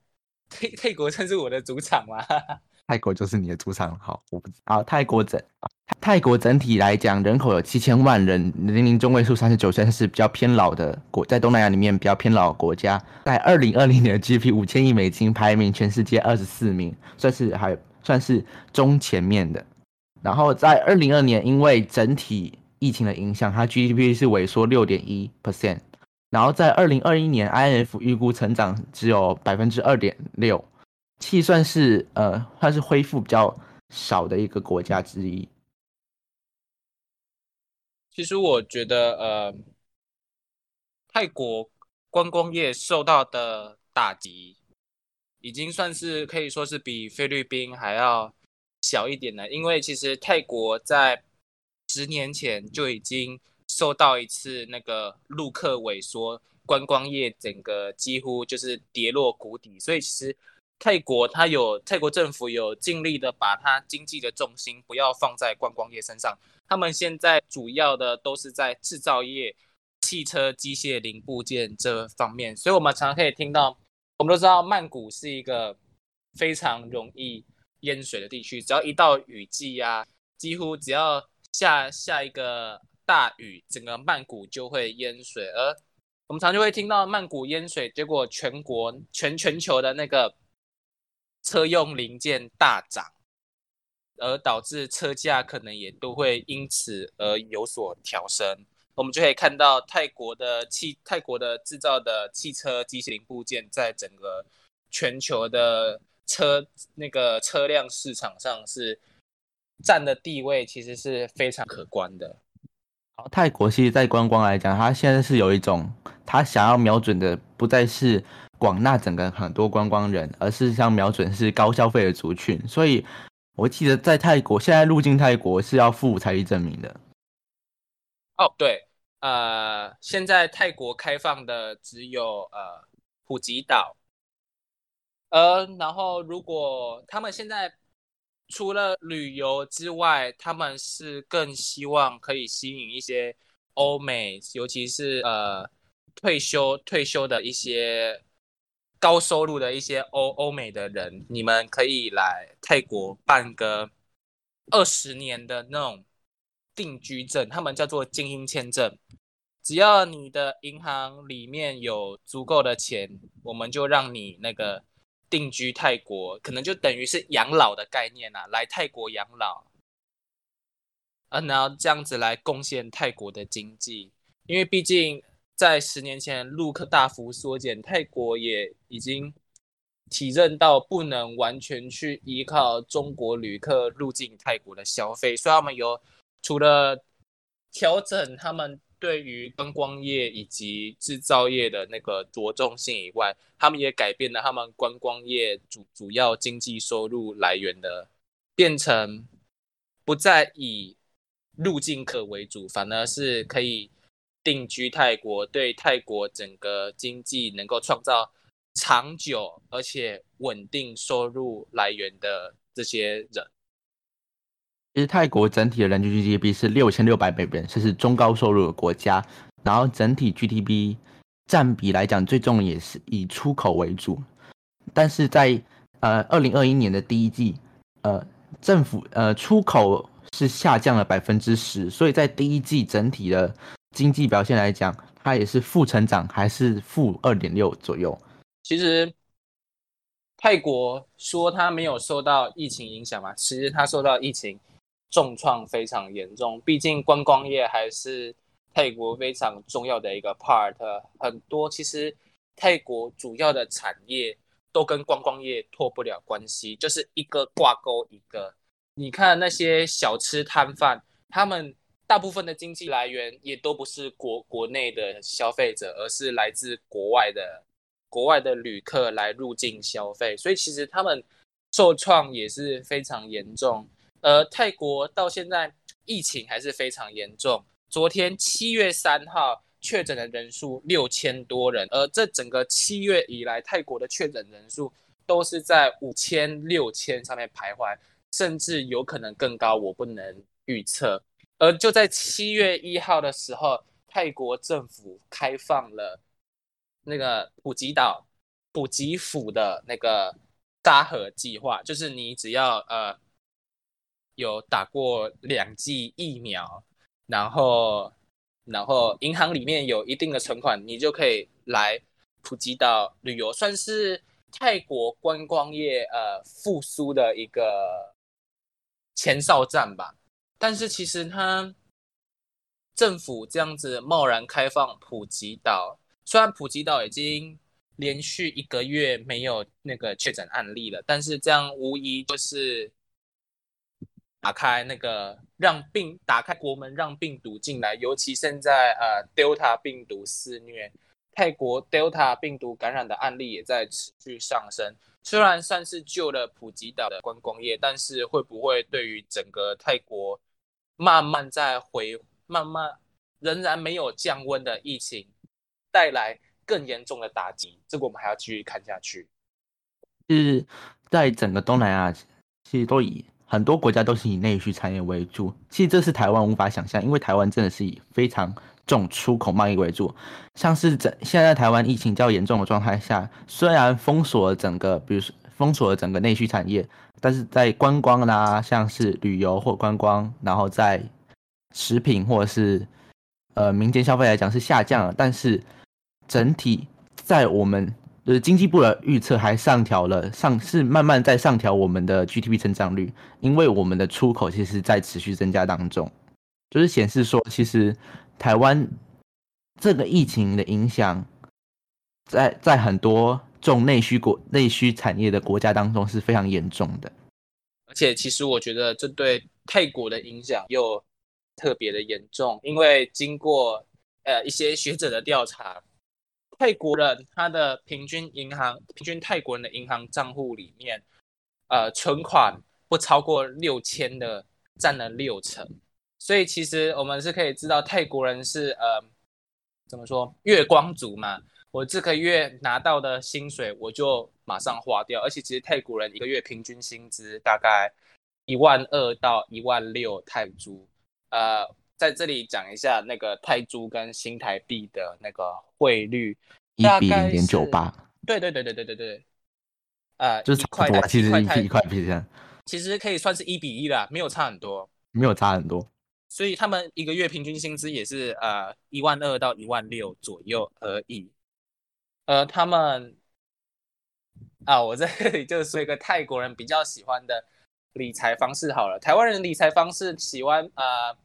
泰泰国算是我的主场吗？泰国就是你的主场。好，我不知道。泰国整泰国整体来讲，人口有七千万人，年龄中位数三十九岁，是比较偏老的国，在东南亚里面比较偏老的国家。在二零二零年的 GDP 五千亿美金，排名全世界二十四名，算是还算是中前面的。然后在二零二年，因为整体疫情的影响，它 GDP 是萎缩六点一 percent。然后在二零二一年，INF 预估成长只有百分之二点六，其算是呃算是恢复比较少的一个国家之一。其实我觉得，呃，泰国观光业受到的打击，已经算是可以说是比菲律宾还要。小一点的，因为其实泰国在十年前就已经受到一次那个陆客萎缩，观光业整个几乎就是跌落谷底，所以其实泰国它有泰国政府有尽力的把它经济的重心不要放在观光业身上，他们现在主要的都是在制造业、汽车机械零部件这方面，所以我们常常可以听到，我们都知道曼谷是一个非常容易。淹水的地区，只要一到雨季呀，几乎只要下下一个大雨，整个曼谷就会淹水。而我们常就会听到曼谷淹水，结果全国全全球的那个车用零件大涨，而导致车价可能也都会因此而有所调升。我们就可以看到泰国的汽泰国的制造的汽车机械零部件，在整个全球的。车那个车辆市场上是占的地位，其实是非常可观的。好，泰国其实，在观光来讲，它现在是有一种，它想要瞄准的不再是广纳整个很多观光人，而是像瞄准是高消费的族群。所以，我记得在泰国，现在入境泰国是要付财力证明的。哦，对，呃，现在泰国开放的只有呃普吉岛。呃，然后如果他们现在除了旅游之外，他们是更希望可以吸引一些欧美，尤其是呃退休退休的一些高收入的一些欧欧美的人，你们可以来泰国办个二十年的那种定居证，他们叫做精英签证，只要你的银行里面有足够的钱，我们就让你那个。定居泰国，可能就等于是养老的概念啊，来泰国养老，啊，然后这样子来贡献泰国的经济，因为毕竟在十年前陆客大幅缩减，泰国也已经体认到不能完全去依靠中国旅客入境泰国的消费，所以他们有除了调整他们。对于观光业以及制造业的那个着重性以外，他们也改变了他们观光业主主要经济收入来源的，变成不再以入境客为主，反而是可以定居泰国，对泰国整个经济能够创造长久而且稳定收入来源的这些人。其实泰国整体的人均 GDP 是六千六百美元，这是中高收入的国家。然后整体 GDP 占比来讲，最重也是以出口为主。但是在呃二零二一年的第一季，呃政府呃出口是下降了百分之十，所以在第一季整体的经济表现来讲，它也是负成长，还是负二点六左右。其实。泰国说它没有受到疫情影响嘛？其实它受到疫情重创非常严重，毕竟观光业还是泰国非常重要的一个 part。很多其实泰国主要的产业都跟观光业脱不了关系，就是一个挂钩一个。你看那些小吃摊贩，他们大部分的经济来源也都不是国国内的消费者，而是来自国外的国外的旅客来入境消费，所以其实他们受创也是非常严重。而泰国到现在疫情还是非常严重，昨天七月三号确诊的人数六千多人，而这整个七月以来，泰国的确诊人数都是在五千、六千上面徘徊。甚至有可能更高，我不能预测。而就在七月一号的时候，泰国政府开放了那个普吉岛、普吉府的那个沙盒计划，就是你只要呃有打过两剂疫苗，然后然后银行里面有一定的存款，你就可以来普吉岛旅游，算是泰国观光业呃复苏的一个。前哨站吧，但是其实它政府这样子贸然开放普吉岛，虽然普吉岛已经连续一个月没有那个确诊案例了，但是这样无疑就是打开那个让病打开国门让病毒进来，尤其现在呃 Delta 病毒肆虐，泰国 Delta 病毒感染的案例也在持续上升。虽然算是救了普吉岛的观光业，但是会不会对于整个泰国慢慢在回、慢慢仍然没有降温的疫情带来更严重的打击？这个我们还要继续看下去。是在整个东南亚，其实都以很多国家都是以内需产业为主。其实这是台湾无法想象，因为台湾真的是以非常。重出口贸易为主，像是整现在台湾疫情较严重的状态下，虽然封锁了整个，比如说封锁了整个内需产业，但是在观光啦，像是旅游或观光，然后在食品或者是呃民间消费来讲是下降了，但是整体在我们就是经济部的预测还上调了上是慢慢在上调我们的 GDP 增长率，因为我们的出口其实在持续增加当中，就是显示说其实。台湾这个疫情的影响，在在很多重内需国内需产业的国家当中是非常严重的，而且其实我觉得这对泰国的影响又特别的严重，因为经过呃一些学者的调查，泰国人他的平均银行平均泰国人的银行账户里面，呃存款不超过六千的占了六成。所以其实我们是可以知道，泰国人是呃，怎么说月光族嘛？我这个月拿到的薪水，我就马上花掉。而且其实泰国人一个月平均薪资大概一万二到一万六泰铢。呃，在这里讲一下那个泰铢跟新台币的那个汇率，一比零点九八。对对对对对对对。呃，就是差不多，其实一比一块币这样。其实可以算是一比一啦，没有差很多。没有差很多。所以他们一个月平均薪资也是呃一万二到一万六左右而已。呃，他们啊，我在这里就是说一个泰国人比较喜欢的理财方式好了。台湾人理财方式喜欢呃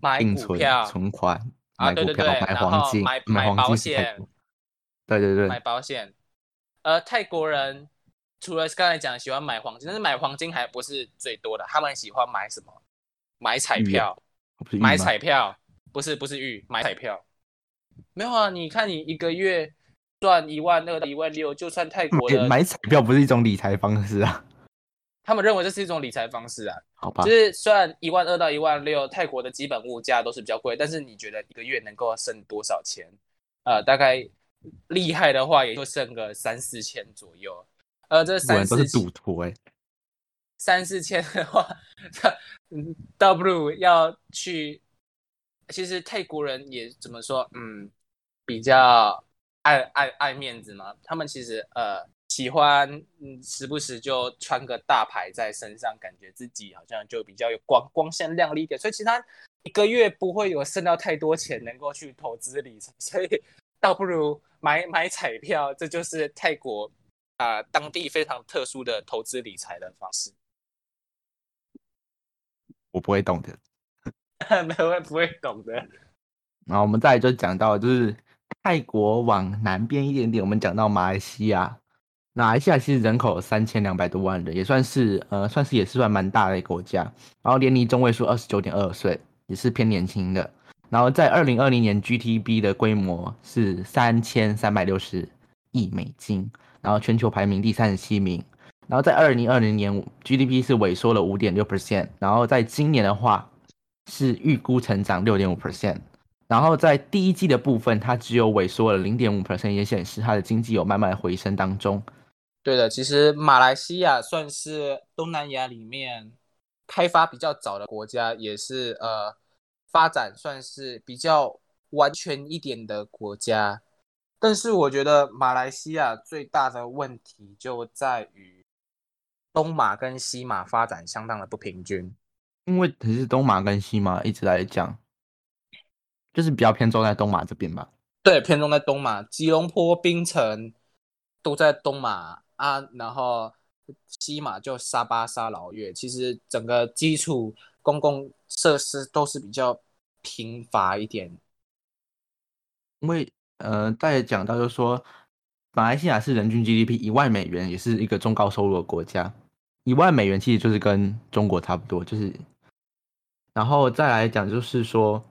买股票、存款啊，对对对，买黄金、买买保险，对对对，买保险。呃，泰国人除了刚才讲喜欢买黄金，但是买黄金还不是最多的，他们喜欢买什么？买彩票。买彩票不是不是玉买彩票，没有啊？你看你一个月赚一万二到一万六，就算泰国人买彩票不是一种理财方式啊？他们认为这是一种理财方式啊？好吧，就是虽然一万二到一万六，泰国的基本物价都是比较贵，但是你觉得一个月能够剩多少钱？呃，大概厉害的话也就剩个三四千左右。呃，这三四都是赌徒哎。三四千的话，嗯，倒不如要去。其实泰国人也怎么说，嗯，比较爱爱爱面子嘛。他们其实呃喜欢，嗯，时不时就穿个大牌在身上，感觉自己好像就比较有光光鲜亮丽一点。所以其他一个月不会有剩到太多钱能够去投资理财，所以倒不如买买彩票。这就是泰国啊当地非常特殊的投资理财的方式。我不会懂的，没有不会懂的。然后我们再来就讲到，就是泰国往南边一点点，我们讲到马来西亚。马来西亚其实人口三千两百多万人，也算是呃，算是也是算蛮大的一个国家。然后年龄中位数二十九点二岁，也是偏年轻的。然后在二零二零年 GTB 的规模是三千三百六十亿美金，然后全球排名第三十七名。然后在二零二零年 GDP 是萎缩了五点六 percent，然后在今年的话是预估成长六点五 percent。然后在第一季的部分，它只有萎缩了零点五 percent，也显示它的经济有慢慢回升当中。对的，其实马来西亚算是东南亚里面开发比较早的国家，也是呃发展算是比较完全一点的国家。但是我觉得马来西亚最大的问题就在于东马跟西马发展相当的不平均，因为其实东马跟西马一直来讲。就是比较偏重在东马这边吧。对，偏重在东马，吉隆坡、槟城都在东马啊，然后西马就沙巴、沙劳越，其实整个基础公共设施都是比较贫乏一点。因为呃，再讲到就是说，马来西亚是人均 GDP 一万美元，也是一个中高收入的国家。一万美元其实就是跟中国差不多，就是，然后再来讲就是说。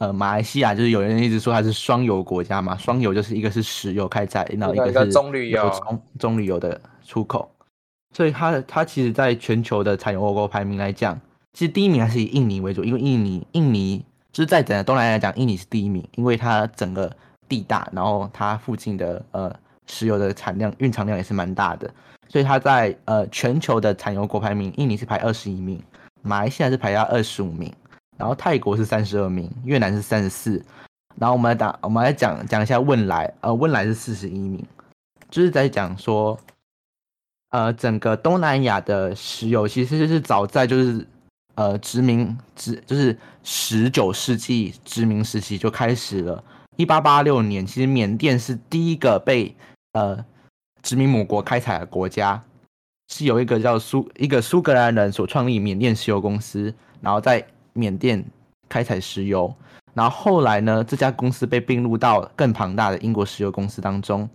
呃，马来西亚就是有人一直说它是双油国家嘛，双油就是一个是石油开采，然后一个是棕榈油，棕棕榈油的出口，所以它它其实在全球的产油国排名来讲，其实第一名还是以印尼为主，因为印尼印尼就是在整个东南亚来讲，印尼是第一名，因为它整个地大，然后它附近的呃石油的产量蕴藏量也是蛮大的，所以它在呃全球的产油国排名，印尼是排二十一名，马来西亚是排到二十五名。然后泰国是三十二名，越南是三十四。然后我们来打，我们来讲讲一下汶莱，呃，汶莱是四十一名，就是在讲说，呃，整个东南亚的石油其实就是早在就是呃殖民殖，就是十九世纪殖民时期就开始了。一八八六年，其实缅甸是第一个被呃殖民母国开采的国家，是有一个叫苏一个苏格兰人所创立缅甸石油公司，然后在。缅甸开采石油，然后后来呢，这家公司被并入到更庞大的英国石油公司当中。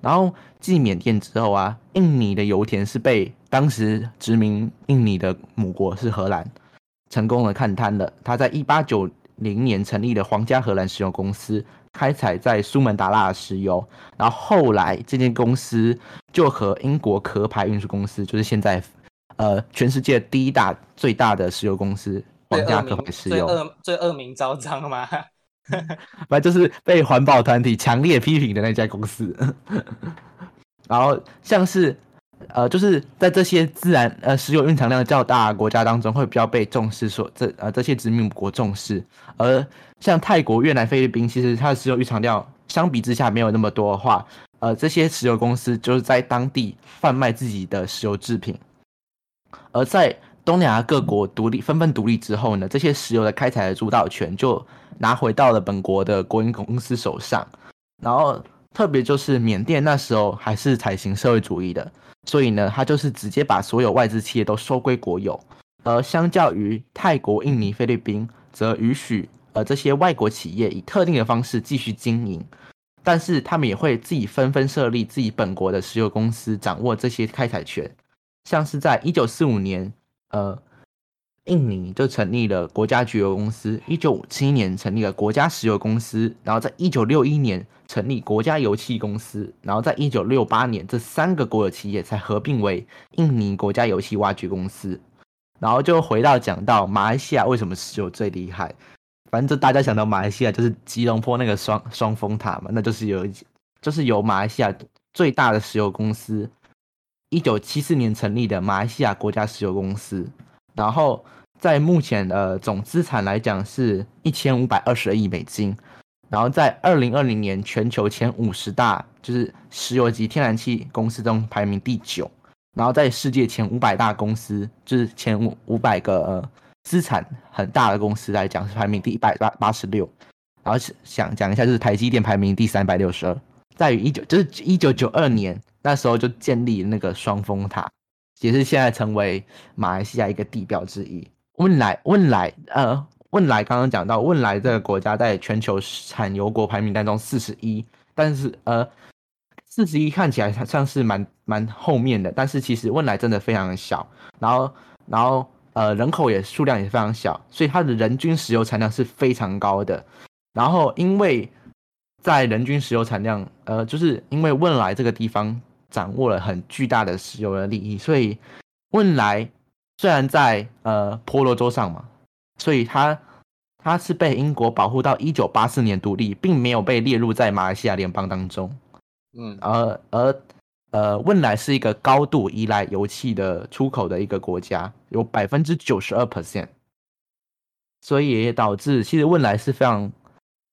然后继缅甸之后啊，印尼的油田是被当时殖民印尼的母国是荷兰成功的看瘫了。他在一八九零年成立的皇家荷兰石油公司，开采在苏门答腊的石油。然后后来这间公司就和英国壳牌运输公司，就是现在呃全世界第一大最大的石油公司。皇家可牌石油，最恶最恶名昭彰吗？不就是被环保团体强烈批评的那家公司。然后像是呃，就是在这些自然呃石油蕴藏量较大国家当中，会比较被重视，说这呃这些殖民国重视。而像泰国、越南、菲律宾，其实它的石油蕴藏量相比之下没有那么多的话，呃，这些石油公司就是在当地贩卖自己的石油制品，而在。东南亚各国独立纷纷独立之后呢，这些石油的开采的主导权就拿回到了本国的国营公司手上。然后特别就是缅甸那时候还是采行社会主义的，所以呢，他就是直接把所有外资企业都收归国有。而相较于泰国、印尼、菲律宾，则允许呃这些外国企业以特定的方式继续经营，但是他们也会自己纷纷设立自己本国的石油公司，掌握这些开采权。像是在一九四五年。呃，印尼就成立了国家石油公司，一九五七年成立了国家石油公司，然后在一九六一年成立国家油气公司，然后在一九六八年这三个国有企业才合并为印尼国家油气挖掘公司。然后就回到讲到马来西亚为什么石油最厉害，反正就大家想到马来西亚就是吉隆坡那个双双峰塔嘛，那就是有就是有马来西亚最大的石油公司。一九七四年成立的马来西亚国家石油公司，然后在目前的总资产来讲是一千五百二十亿美金，然后在二零二零年全球前五十大就是石油及天然气公司中排名第九，然后在世界前五百大公司就是前五五百个呃资产很大的公司来讲是排名第一百八八十六，然后想讲一下就是台积电排名第三百六十二，在于一九就是一九九二年那时候就建立那个双峰塔，也是现在成为马来西亚一个地标之一。汶莱，汶莱，呃，汶莱刚刚讲到，汶莱这个国家在全球产油国排名当中四十一，但是呃，四十一看起来像是蛮蛮后面的，但是其实汶莱真的非常小，然后然后呃人口也数量也非常小，所以它的人均石油产量是非常高的。然后因为在人均石油产量，呃，就是因为汶莱这个地方掌握了很巨大的石油的利益，所以汶莱。虽然在呃婆罗洲上嘛，所以它它是被英国保护到一九八四年独立，并没有被列入在马来西亚联邦当中。嗯，而而呃，汶莱是一个高度依赖油气的出口的一个国家，有百分之九十二 percent，所以也导致其实汶莱是非常，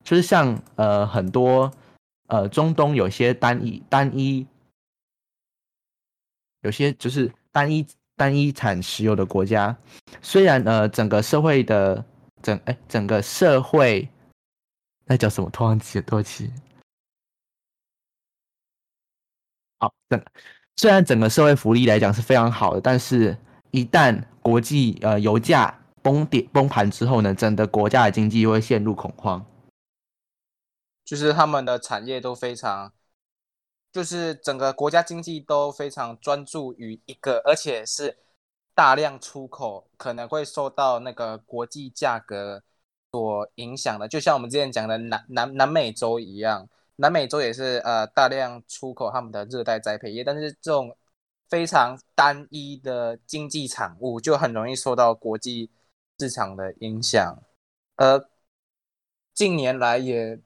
就是像呃很多呃中东有些单一单一，有些就是单一。单一产石油的国家，虽然呃整个社会的整哎整个社会那叫什么？突然记多起。好，整虽然整个社会福利来讲是非常好的，但是一旦国际呃油价崩跌崩盘之后呢，整个国家的经济会陷入恐慌。就是他们的产业都非常。就是整个国家经济都非常专注于一个，而且是大量出口，可能会受到那个国际价格所影响的。就像我们之前讲的南南南美洲一样，南美洲也是呃大量出口他们的热带栽培业，但是这种非常单一的经济产物就很容易受到国际市场的影响。而近年来也。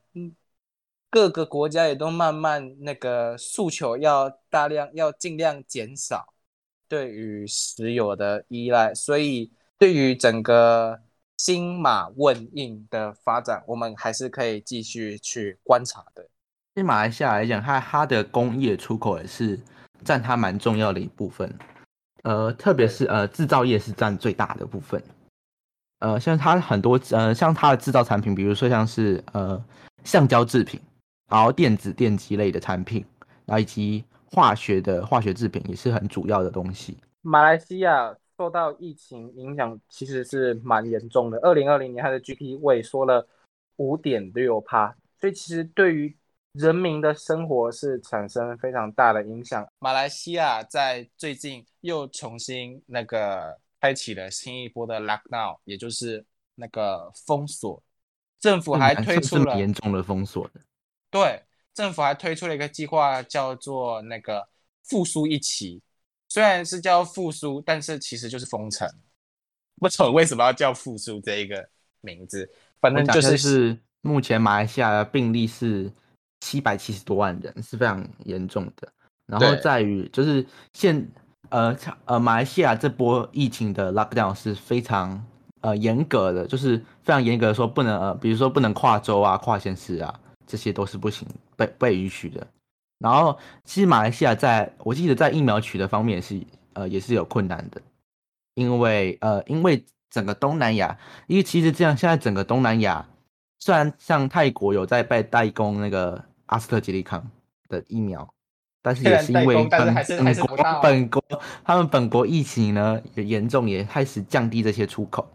各个国家也都慢慢那个诉求要大量要尽量减少对于石油的依赖，所以对于整个新马问印的发展，我们还是可以继续去观察的。对马来西亚来讲，它它的工业出口也是占它蛮重要的一部分，呃，特别是呃制造业是占最大的部分，呃，像它很多呃像它的制造产品，比如说像是呃橡胶制品。然后电子电机类的产品，然后以及化学的化学制品也是很主要的东西。马来西亚受到疫情影响其实是蛮严重的，二零二零年它的 GDP 萎缩了五点六帕，所以其实对于人民的生活是产生非常大的影响。马来西亚在最近又重新那个开启了新一波的 lockdown，也就是那个封锁，政府还推出了严重的封锁的。对，政府还推出了一个计划，叫做那个复苏一期。虽然是叫复苏，但是其实就是封城。不懂为什么要叫复苏这一个名字，反正就是是目前马来西亚的病例是七百七十多万人，是非常严重的。然后在于就是现呃呃马来西亚这波疫情的 lockdown 是非常呃严格的，就是非常严格的说不能呃比如说不能跨州啊、跨县市啊。这些都是不行，被被允许的。然后，其实马来西亚在我记得在疫苗取得方面是呃也是有困难的，因为呃因为整个东南亚，因为其实这样现在整个东南亚虽然像泰国有在被代工那个阿斯特吉利康的疫苗，但是也是因为本本国本国他们本国疫情呢也严重，也开始降低这些出口。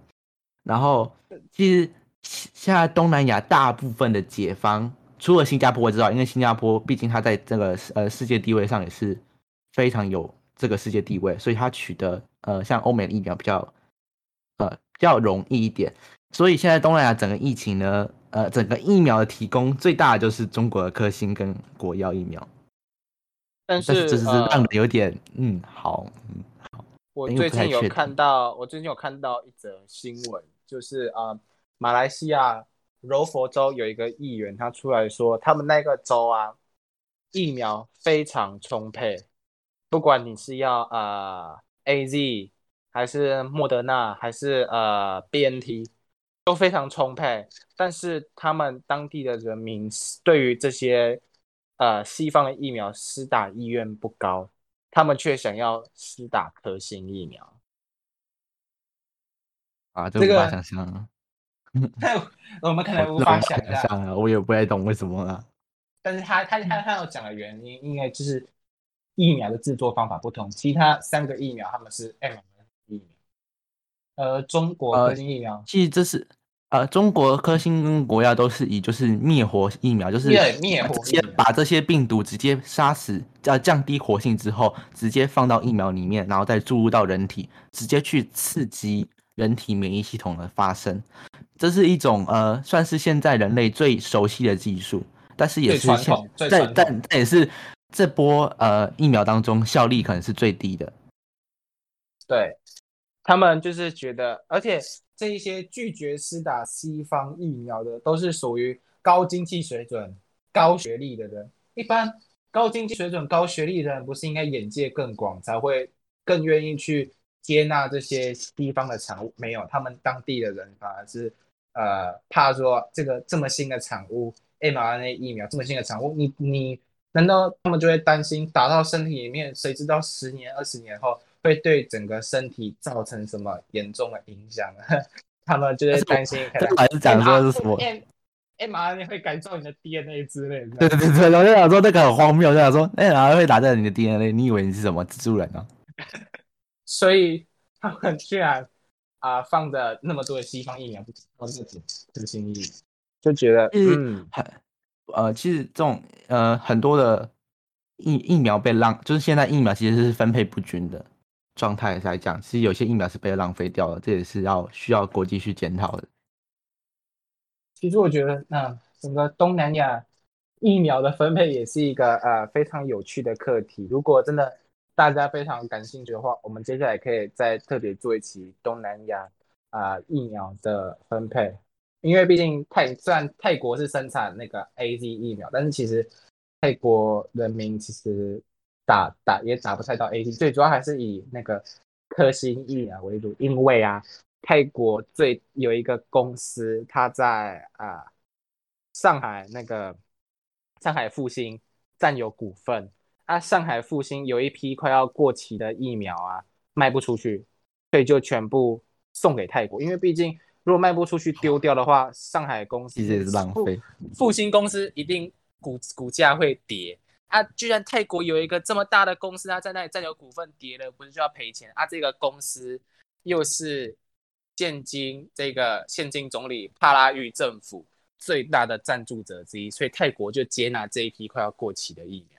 然后其实现在东南亚大部分的解方。除了新加坡我知道，因为新加坡毕竟它在这个呃世界地位上也是非常有这个世界地位，所以它取得呃像欧美的疫苗比较呃比较容易一点。所以现在东南亚整个疫情呢，呃整个疫苗的提供最大的就是中国的科兴跟国药疫苗。但是这是让人有点嗯好嗯好。我最近有看到，我最近有看到一则新闻，就是啊马来西亚。柔佛州有一个议员，他出来说，他们那个州啊，疫苗非常充沛，不管你是要呃 A Z 还是莫德纳还是呃 B N T，都非常充沛。但是他们当地的人民对于这些呃西方的疫苗施打意愿不高，他们却想要施打科兴疫苗。啊，这个无法想象。我们可能无法想象啊，我也不太懂为什么啊。但是他他他他有讲的原因，应该就是疫苗的制作方法不同，其他三个疫苗他们是 m 疫苗，呃，中国科兴疫苗，其实这是呃中国科兴跟国药都是以就是灭活疫苗，就是灭活把这些病毒直接杀死，要降低活性之后，直接放到疫苗里面，然后再注入到人体，直接去刺激人体免疫系统的发生。这是一种呃，算是现在人类最熟悉的技术。但是也是现在但但也是这波呃疫苗当中效力可能是最低的。对，他们就是觉得，而且这一些拒绝施打西方疫苗的，都是属于高经济水准、高学历的人。一般高经济水准、高学历的人，不是应该眼界更广，才会更愿意去接纳这些西方的产物？没有，他们当地的人反而是呃怕说这个这么新的产物。mRNA 疫苗这么新的产物，你你难道他们就会担心打到身体里面？谁知道十年、二十年后会对整个身体造成什么严重的影响？他们就会担心。这还是讲说是什么？mRNA 会改造你的 DNA 之类的。对对对，我就想说那个很荒谬，就想说 mRNA 会打在你的 DNA，你以为你是什么蜘蛛人啊？所以他们居然啊放着那么多的西方疫苗，不放自己这新疫苗。就觉得，嗯，很，呃，其实这种，呃，很多的疫疫苗被浪，就是现在疫苗其实是分配不均的状态来讲，其实有些疫苗是被浪费掉了，这也是要需要国际去检讨的。其实我觉得，那整个东南亚疫苗的分配也是一个呃非常有趣的课题。如果真的大家非常感兴趣的话，我们接下来可以再特别做一期东南亚啊疫苗的分配。因为毕竟泰虽然泰国是生产那个 A Z 疫苗，但是其实泰国人民其实打打也打不太到 A Z，最主要还是以那个科兴疫苗为主。因为啊，泰国最有一个公司，它在啊上海那个上海复兴占有股份，啊上海复兴有一批快要过期的疫苗啊卖不出去，所以就全部送给泰国，因为毕竟。如果卖不出去丢掉的话，上海公司也是浪费。复兴公司一定股股价会跌啊！居然泰国有一个这么大的公司，它在那里占有股份跌了，不是就要赔钱啊？这个公司又是现今这个现金总理帕拉育政府最大的赞助者之一，所以泰国就接纳这一批快要过期的疫苗，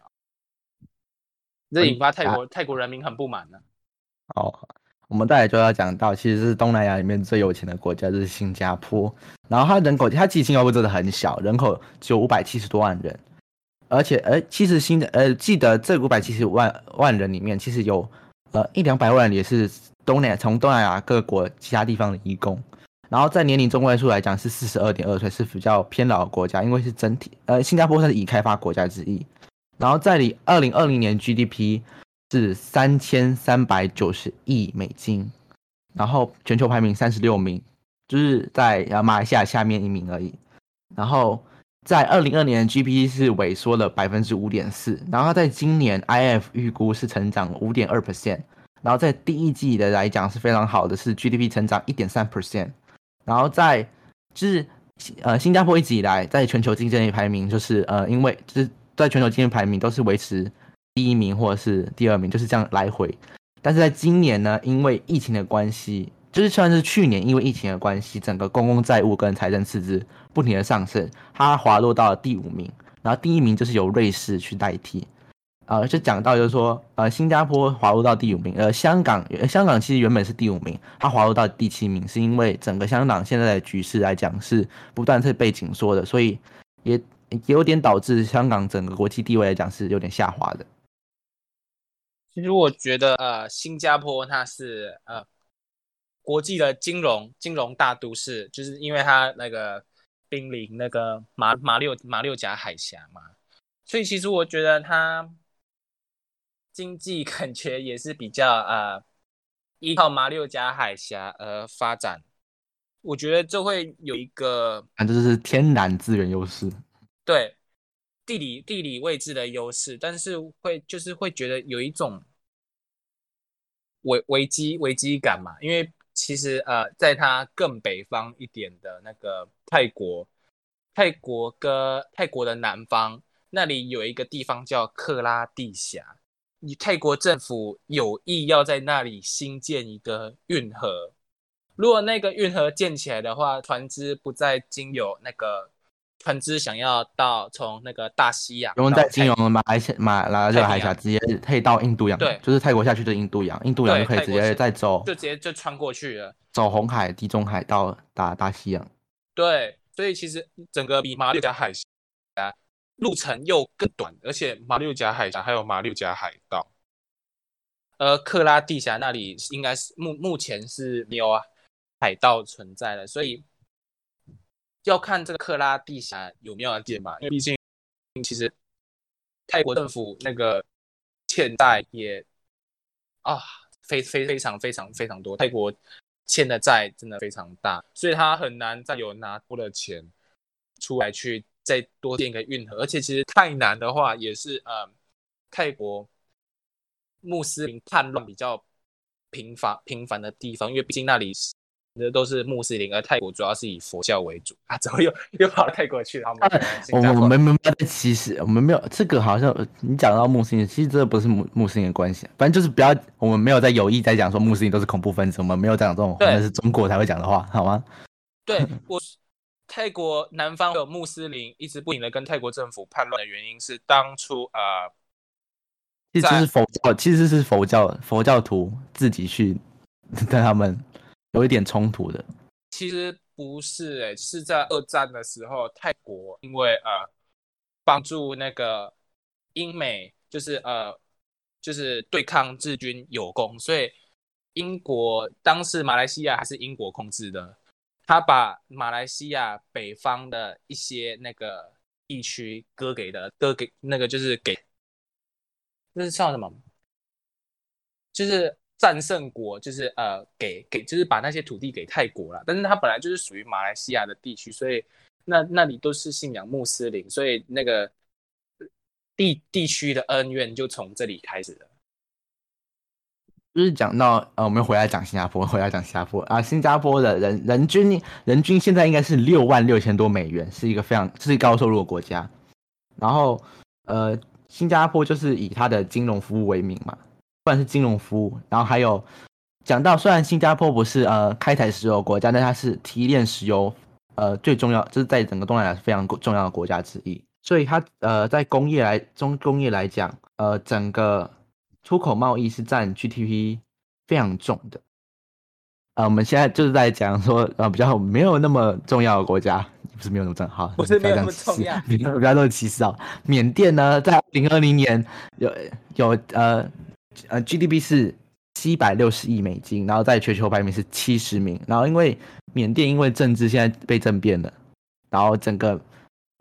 这引发泰国泰国人民很不满呢。哦。我们待会就要讲到，其实是东南亚里面最有钱的国家就是新加坡，然后它人口，它其实新加坡真的很小，人口只有五百七十多万人，而且，呃，其实新的，呃，记得这五百七十万万人里面，其实有，呃，一两百万人也是东南从东南亚各国其他地方的移工，然后在年龄中位数来讲是四十二点二岁，是比较偏老的国家，因为是整体，呃，新加坡是已开发国家之一，然后在你二零二零年 GDP。是三千三百九十亿美金，然后全球排名三十六名，就是在马来西亚下面一名而已。然后在二零二年 GDP 是萎缩了百分之五点四，然后在今年 IF 预估是成长五点二 percent，然后在第一季的来讲是非常好的，是 GDP 成长一点三 percent。然后在就是呃新加坡一直以来在全球竞争力排名就是呃因为就是在全球经济排名都是维持。第一名或者是第二名就是这样来回，但是在今年呢，因为疫情的关系，就是算是去年因为疫情的关系，整个公共债务跟财政赤字不停的上升，它滑落到了第五名，然后第一名就是由瑞士去代替，呃，就讲到就是说，呃，新加坡滑落到第五名，呃，香港，香港其实原本是第五名，它滑落到第七名，是因为整个香港现在的局势来讲是不断是被紧缩的，所以也有点导致香港整个国际地位来讲是有点下滑的。其实我觉得，呃，新加坡它是呃国际的金融金融大都市，就是因为它那个濒临那个马马六马六甲海峡嘛，所以其实我觉得它经济 感觉也是比较呃依靠马六甲海峡而发展。我觉得这会有一个，啊，这是天然资源优势，对。地理地理位置的优势，但是会就是会觉得有一种危危机危机感嘛，因为其实呃，在它更北方一点的那个泰国，泰国跟泰国的南方那里有一个地方叫克拉地峡，你泰国政府有意要在那里新建一个运河。如果那个运河建起来的话，船只不再经由那个船只想要到从那个大西洋，不用再经由马来西马来西亚海峡，直接可以到印度洋。对，就是泰国下去的印度洋，印度洋就可以直接再走，就直接就穿过去了，走红海、地中海到大大西洋。对，所以其实整个比马六甲海峡路程又更短，而且马六甲海峡还有马六甲海盗，呃克拉地峡那里应该是目目前是没有啊。海盗存在的，所以要看这个克拉地峡有没有建嘛？因为毕竟其实泰国政府那个欠债也啊，非非非常非常非常多，泰国欠的债真的非常大，所以他很难再有拿多的钱出来去再多建一个运河。而且其实泰南的话也是呃泰国穆斯林叛乱比较频繁频繁的地方，因为毕竟那里是是。这都是穆斯林，而泰国主要是以佛教为主啊。怎么又又跑到泰国去了？我们我们没有在歧视，我们没有这个好像你讲到穆斯林，其实这不是穆穆斯林的关系。反正就是不要，我们没有在有意在讲说穆斯林都是恐怖分子，我们没有讲这种那是中国才会讲的话，好吗？对 我泰国南方有穆斯林一直不停的跟泰国政府叛乱的原因是当初啊，其实是佛教，其实是佛教佛教徒自己去 跟他们。有一点冲突的，其实不是诶，是在二战的时候，泰国因为呃帮助那个英美，就是呃就是对抗日军有功，所以英国当时马来西亚还是英国控制的，他把马来西亚北方的一些那个地区割给的，割给那个就是给，那是叫什么？就是。战胜国就是呃给给就是把那些土地给泰国了，但是它本来就是属于马来西亚的地区，所以那那里都是信仰穆斯林，所以那个地地区的恩怨就从这里开始了。就是讲到呃，我们回来讲新加坡，回来讲新加坡啊，新加坡的人人均人均现在应该是六万六千多美元，是一个非常是高收入的国家。然后呃，新加坡就是以它的金融服务为名嘛。不管是金融服务，然后还有讲到，虽然新加坡不是呃开采石油国家，但它是提炼石油呃最重要，就是在整个东南亚是非常重要的国家之一。所以它呃在工业来中工业来讲，呃整个出口贸易是占 GDP 非常重的。呃，我们现在就是在讲说呃比较没有那么重要的国家，不是没有那么重要，不是没有那么重要，比较多歧视啊。缅甸呢，在二零二零年有有呃。呃，GDP 是七百六十亿美金，然后在全球排名是七十名。然后因为缅甸因为政治现在被政变了，然后整个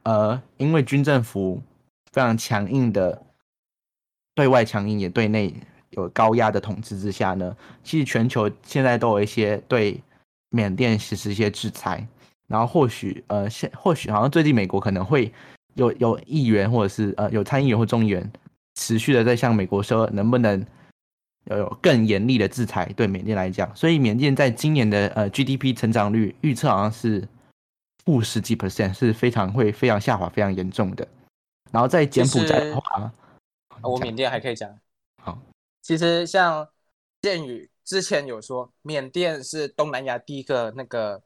呃，因为军政府非常强硬的对外强硬，也对内有高压的统治之下呢，其实全球现在都有一些对缅甸实施一些制裁。然后或许呃，现或许好像最近美国可能会有有议员或者是呃有参议员或众议员。持续的在向美国说，能不能要有更严厉的制裁对缅甸来讲？所以缅甸在今年的呃 GDP 成长率预测好像是负十几 percent，是非常会非常下滑、非常严重的。然后在柬埔寨的话，我缅甸还可以讲。好，其实像建宇之前有说，缅甸是东南亚第一个那个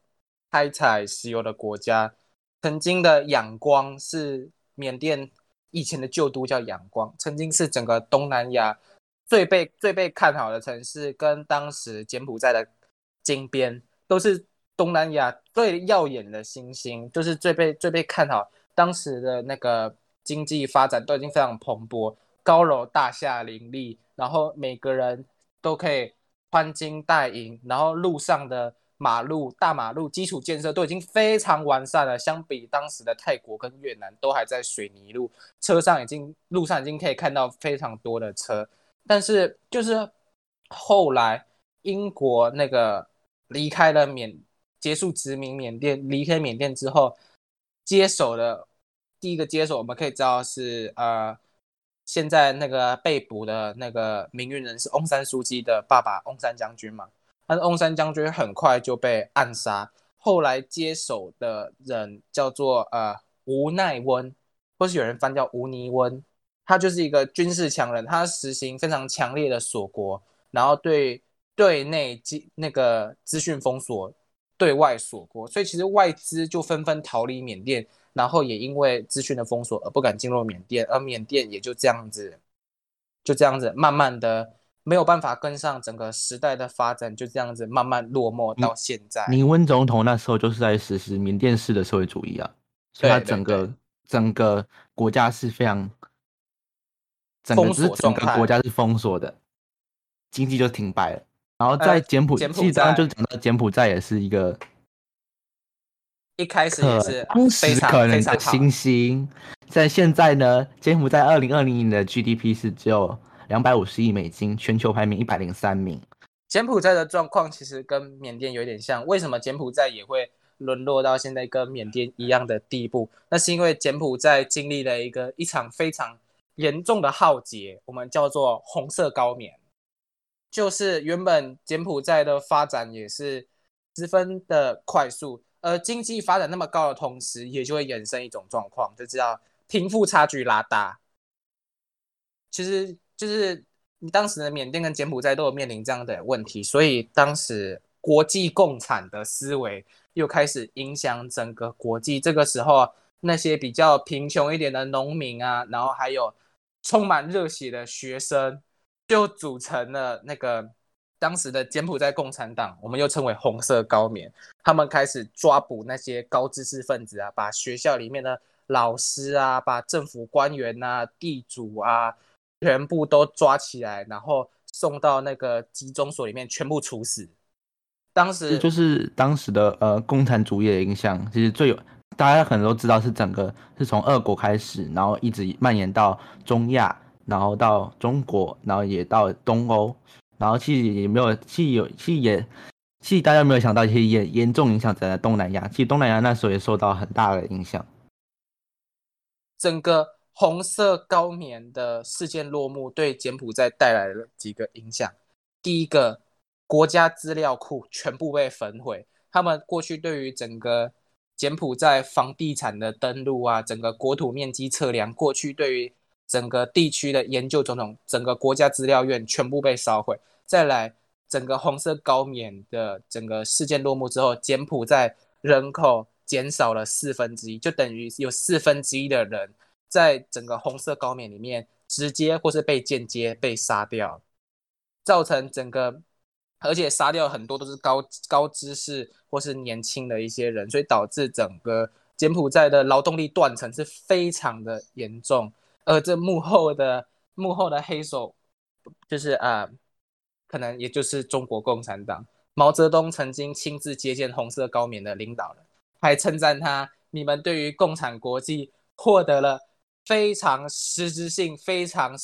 开采石油的国家，曾经的仰光是缅甸。以前的旧都叫仰光，曾经是整个东南亚最被最被看好的城市，跟当时柬埔寨的金边都是东南亚最耀眼的星星，就是最被最被看好。当时的那个经济发展都已经非常蓬勃，高楼大厦林立，然后每个人都可以穿金戴银，然后路上的。马路、大马路基础建设都已经非常完善了，相比当时的泰国跟越南，都还在水泥路，车上已经路上已经可以看到非常多的车。但是就是后来英国那个离开了缅，结束殖民缅甸，离开缅甸之后，接手的第一个接手，我们可以知道是呃，现在那个被捕的那个名运人是翁山书记的爸爸翁山将军嘛。但是翁山将军很快就被暗杀，后来接手的人叫做呃吴奈温，或是有人翻叫吴尼温，他就是一个军事强人，他实行非常强烈的锁国，然后对对内资那个资讯封锁，对外锁国，所以其实外资就纷纷逃离缅甸，然后也因为资讯的封锁而不敢进入缅甸，而缅甸也就这样子，就这样子慢慢的。没有办法跟上整个时代的发展，就这样子慢慢落寞到现在。尼温总统那时候就是在实施缅甸式的社会主义啊，所以他整个整个国家是非常，整个是整个国家是封锁的，经济就停摆了。然后在柬埔寨，其实就讲到柬埔寨也是一个，一开始也是当时可能的新兴，在现在呢，柬埔寨二零二零年的 GDP 是只有。两百五十亿美金，全球排名一百零三名。柬埔寨的状况其实跟缅甸有点像，为什么柬埔寨也会沦落到现在跟缅甸一样的地步？那是因为柬埔寨经历了一个一场非常严重的浩劫，我们叫做红色高棉。就是原本柬埔寨的发展也是十分的快速，而经济发展那么高的同时，也就会衍生一种状况，就叫贫富差距拉大。其实。就是你当时的缅甸跟柬埔寨都有面临这样的问题，所以当时国际共产的思维又开始影响整个国际。这个时候，那些比较贫穷一点的农民啊，然后还有充满热血的学生，就组成了那个当时的柬埔寨共产党，我们又称为红色高棉。他们开始抓捕那些高知识分子啊，把学校里面的老师啊，把政府官员啊、地主啊。全部都抓起来，然后送到那个集中所里面，全部处死。当时就是当时的呃共产主义的影响，其实最有大家可能都知道是整个是从俄国开始，然后一直蔓延到中亚，然后到中国，然后也到东欧，然后其实也没有，其实有，其实也，其实大家没有想到，其实也严重影响在东南亚。其实东南亚那时候也受到很大的影响，整个。红色高棉的事件落幕，对柬埔寨带来了几个影响。第一个，国家资料库全部被焚毁。他们过去对于整个柬埔寨房地产的登录啊，整个国土面积测量，过去对于整个地区的研究种种，整个国家资料院全部被烧毁。再来，整个红色高棉的整个事件落幕之后，柬埔寨人口减少了四分之一，就等于有四分之一的人。在整个红色高棉里面，直接或是被间接被杀掉，造成整个，而且杀掉很多都是高高知识或是年轻的一些人，所以导致整个柬埔寨的劳动力断层是非常的严重。而这幕后的幕后的黑手，就是啊，可能也就是中国共产党。毛泽东曾经亲自接见红色高棉的领导人，还称赞他：你们对于共产国际获得了。非常实质性、非常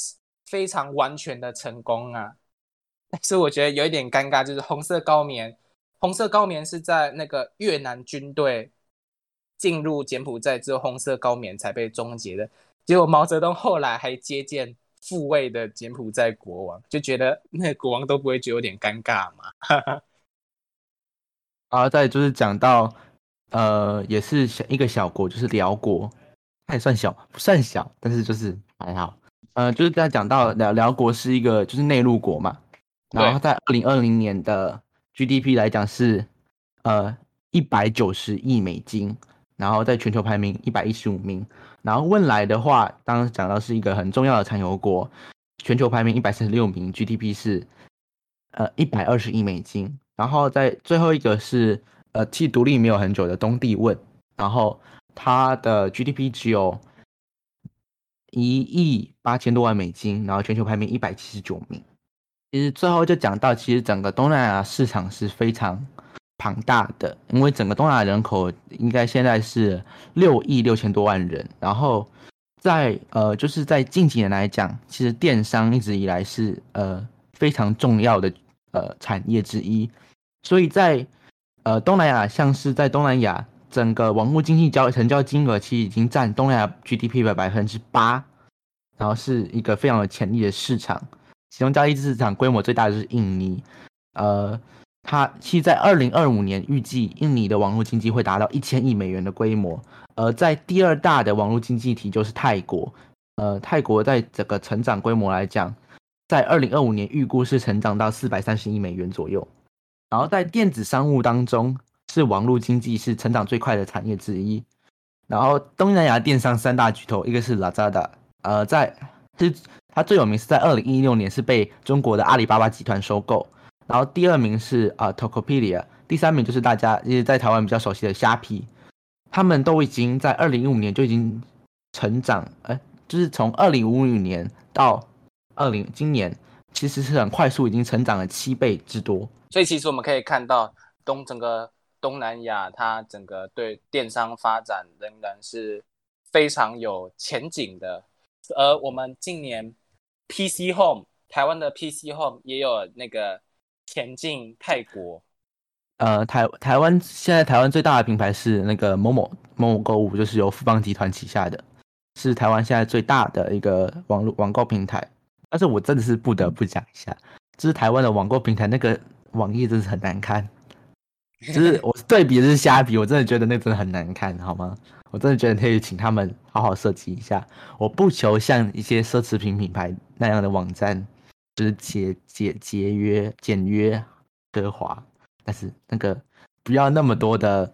非常完全的成功啊！但是我觉得有一点尴尬，就是红色高棉，红色高棉是在那个越南军队进入柬埔寨之后，红色高棉才被终结的。结果毛泽东后来还接见复位的柬埔寨国王，就觉得那国王都不会觉得有点尴尬嘛？啊，再就是讲到，呃，也是一个小国，就是辽国。它也算小，不算小，但是就是还好。呃，就是刚才讲到辽辽国是一个就是内陆国嘛，然后在二零二零年的 GDP 来讲是呃一百九十亿美金，然后在全球排名一百一十五名。然后汶莱的话，刚刚讲到是一个很重要的产油国，全球排名一百三十六名，GDP 是呃一百二十亿美金。然后在最后一个是呃其独立没有很久的东帝汶，然后。它的 GDP 只有一亿八千多万美金，然后全球排名一百七十九名。其实最后就讲到，其实整个东南亚市场是非常庞大的，因为整个东南亚人口应该现在是六亿六千多万人。然后在呃，就是在近几年来讲，其实电商一直以来是呃非常重要的呃产业之一。所以在呃东南亚，像是在东南亚。整个网络经济交成交金额其实已经占东南亚 GDP 的百分之八，然后是一个非常有潜力的市场。其中交易市场规模最大的是印尼，呃，它其实在二零二五年预计印尼的网络经济会达到一千亿美元的规模，而在第二大的网络经济体就是泰国，呃，泰国在整个成长规模来讲，在二零二五年预估是成长到四百三十亿美元左右。然后在电子商务当中，是网络经济是成长最快的产业之一。然后东南亚电商三大巨头，一个是 Lazada，呃，在是它最有名是在二零一六年是被中国的阿里巴巴集团收购。然后第二名是啊 Tokopedia，第三名就是大家也在台湾比较熟悉的虾皮。他们都已经在二零一五年就已经成长，哎，就是从二零五五年到二零今年，其实是很快速，已经成长了七倍之多。所以其实我们可以看到东整个东南亚，它整个对电商发展仍然是非常有前景的。而我们近年 PC Home 台湾的 PC Home 也有那个前进泰国。呃，台台湾现在台湾最大的品牌是那个某某某某购物，就是由富邦集团旗下的，是台湾现在最大的一个网络网购平台。但是我真的是不得不讲一下，就是台湾的网购平台那个网页真是很难看，就是我对比的是虾皮，我真的觉得那真的很难看，好吗？我真的觉得可以请他们好好设计一下。我不求像一些奢侈品品牌那样的网站，就是节节节约简约奢华。但是那个不要那么多的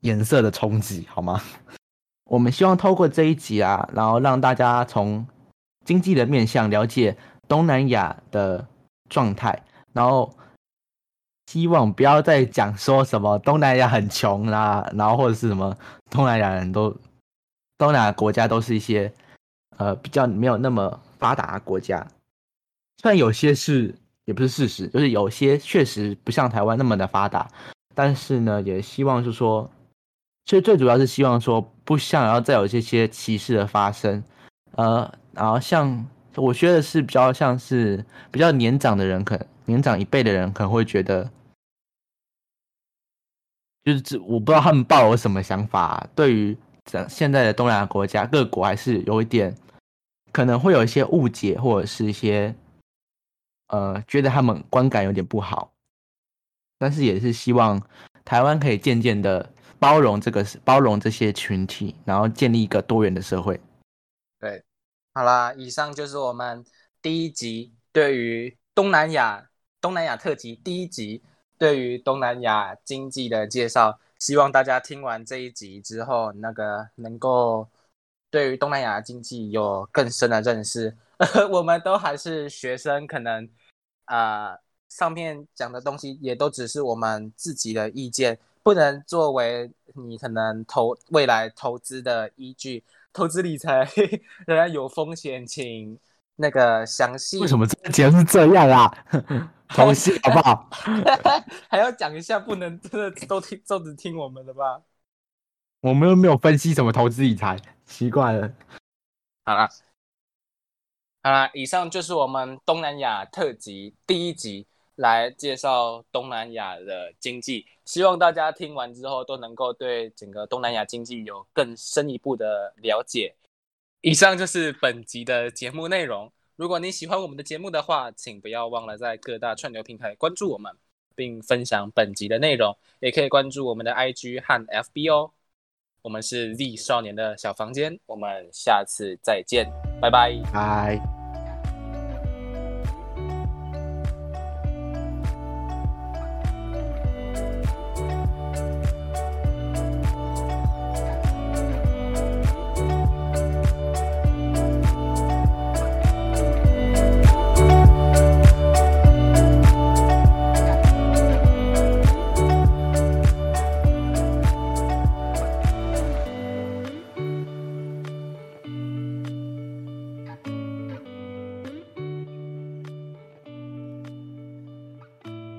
颜色的冲击，好吗？我们希望透过这一集啊，然后让大家从经济的面向了解东南亚的状态，然后希望不要再讲说什么东南亚很穷啦，然后或者是什么东南亚人都东南亚国家都是一些呃比较没有那么发达的国家，虽然有些是。也不是事实，就是有些确实不像台湾那么的发达，但是呢，也希望是说，其实最主要是希望说，不想要再有这些歧视的发生，呃，然后像我觉得是比较像是比较年长的人，可能年长一辈的人可能会觉得，就是这我不知道他们抱有什么想法，对于这现在的东南亚国家各国还是有一点可能会有一些误解或者是一些。呃，觉得他们观感有点不好，但是也是希望台湾可以渐渐的包容这个包容这些群体，然后建立一个多元的社会。对，好啦，以上就是我们第一集对于东南亚东南亚特辑第一集对于东南亚经济的介绍。希望大家听完这一集之后，那个能够对于东南亚经济有更深的认识。我们都还是学生，可能啊，上面讲的东西也都只是我们自己的意见，不能作为你可能投未来投资的依据。投资理财 仍然有风险，请那个详细。为什么这个节目是这样啊？投资好不好？还要讲一下，不能真的都听，都只听我们的吧？我们又没有分析什么投资理财，奇怪了。好了。好啦，以上就是我们东南亚特辑第一集，来介绍东南亚的经济。希望大家听完之后都能够对整个东南亚经济有更深一步的了解。以上就是本集的节目内容。如果你喜欢我们的节目的话，请不要忘了在各大串流平台关注我们，并分享本集的内容。也可以关注我们的 IG 和 FB 哦。我们是 Z 少年的小房间，我们下次再见，拜拜，拜。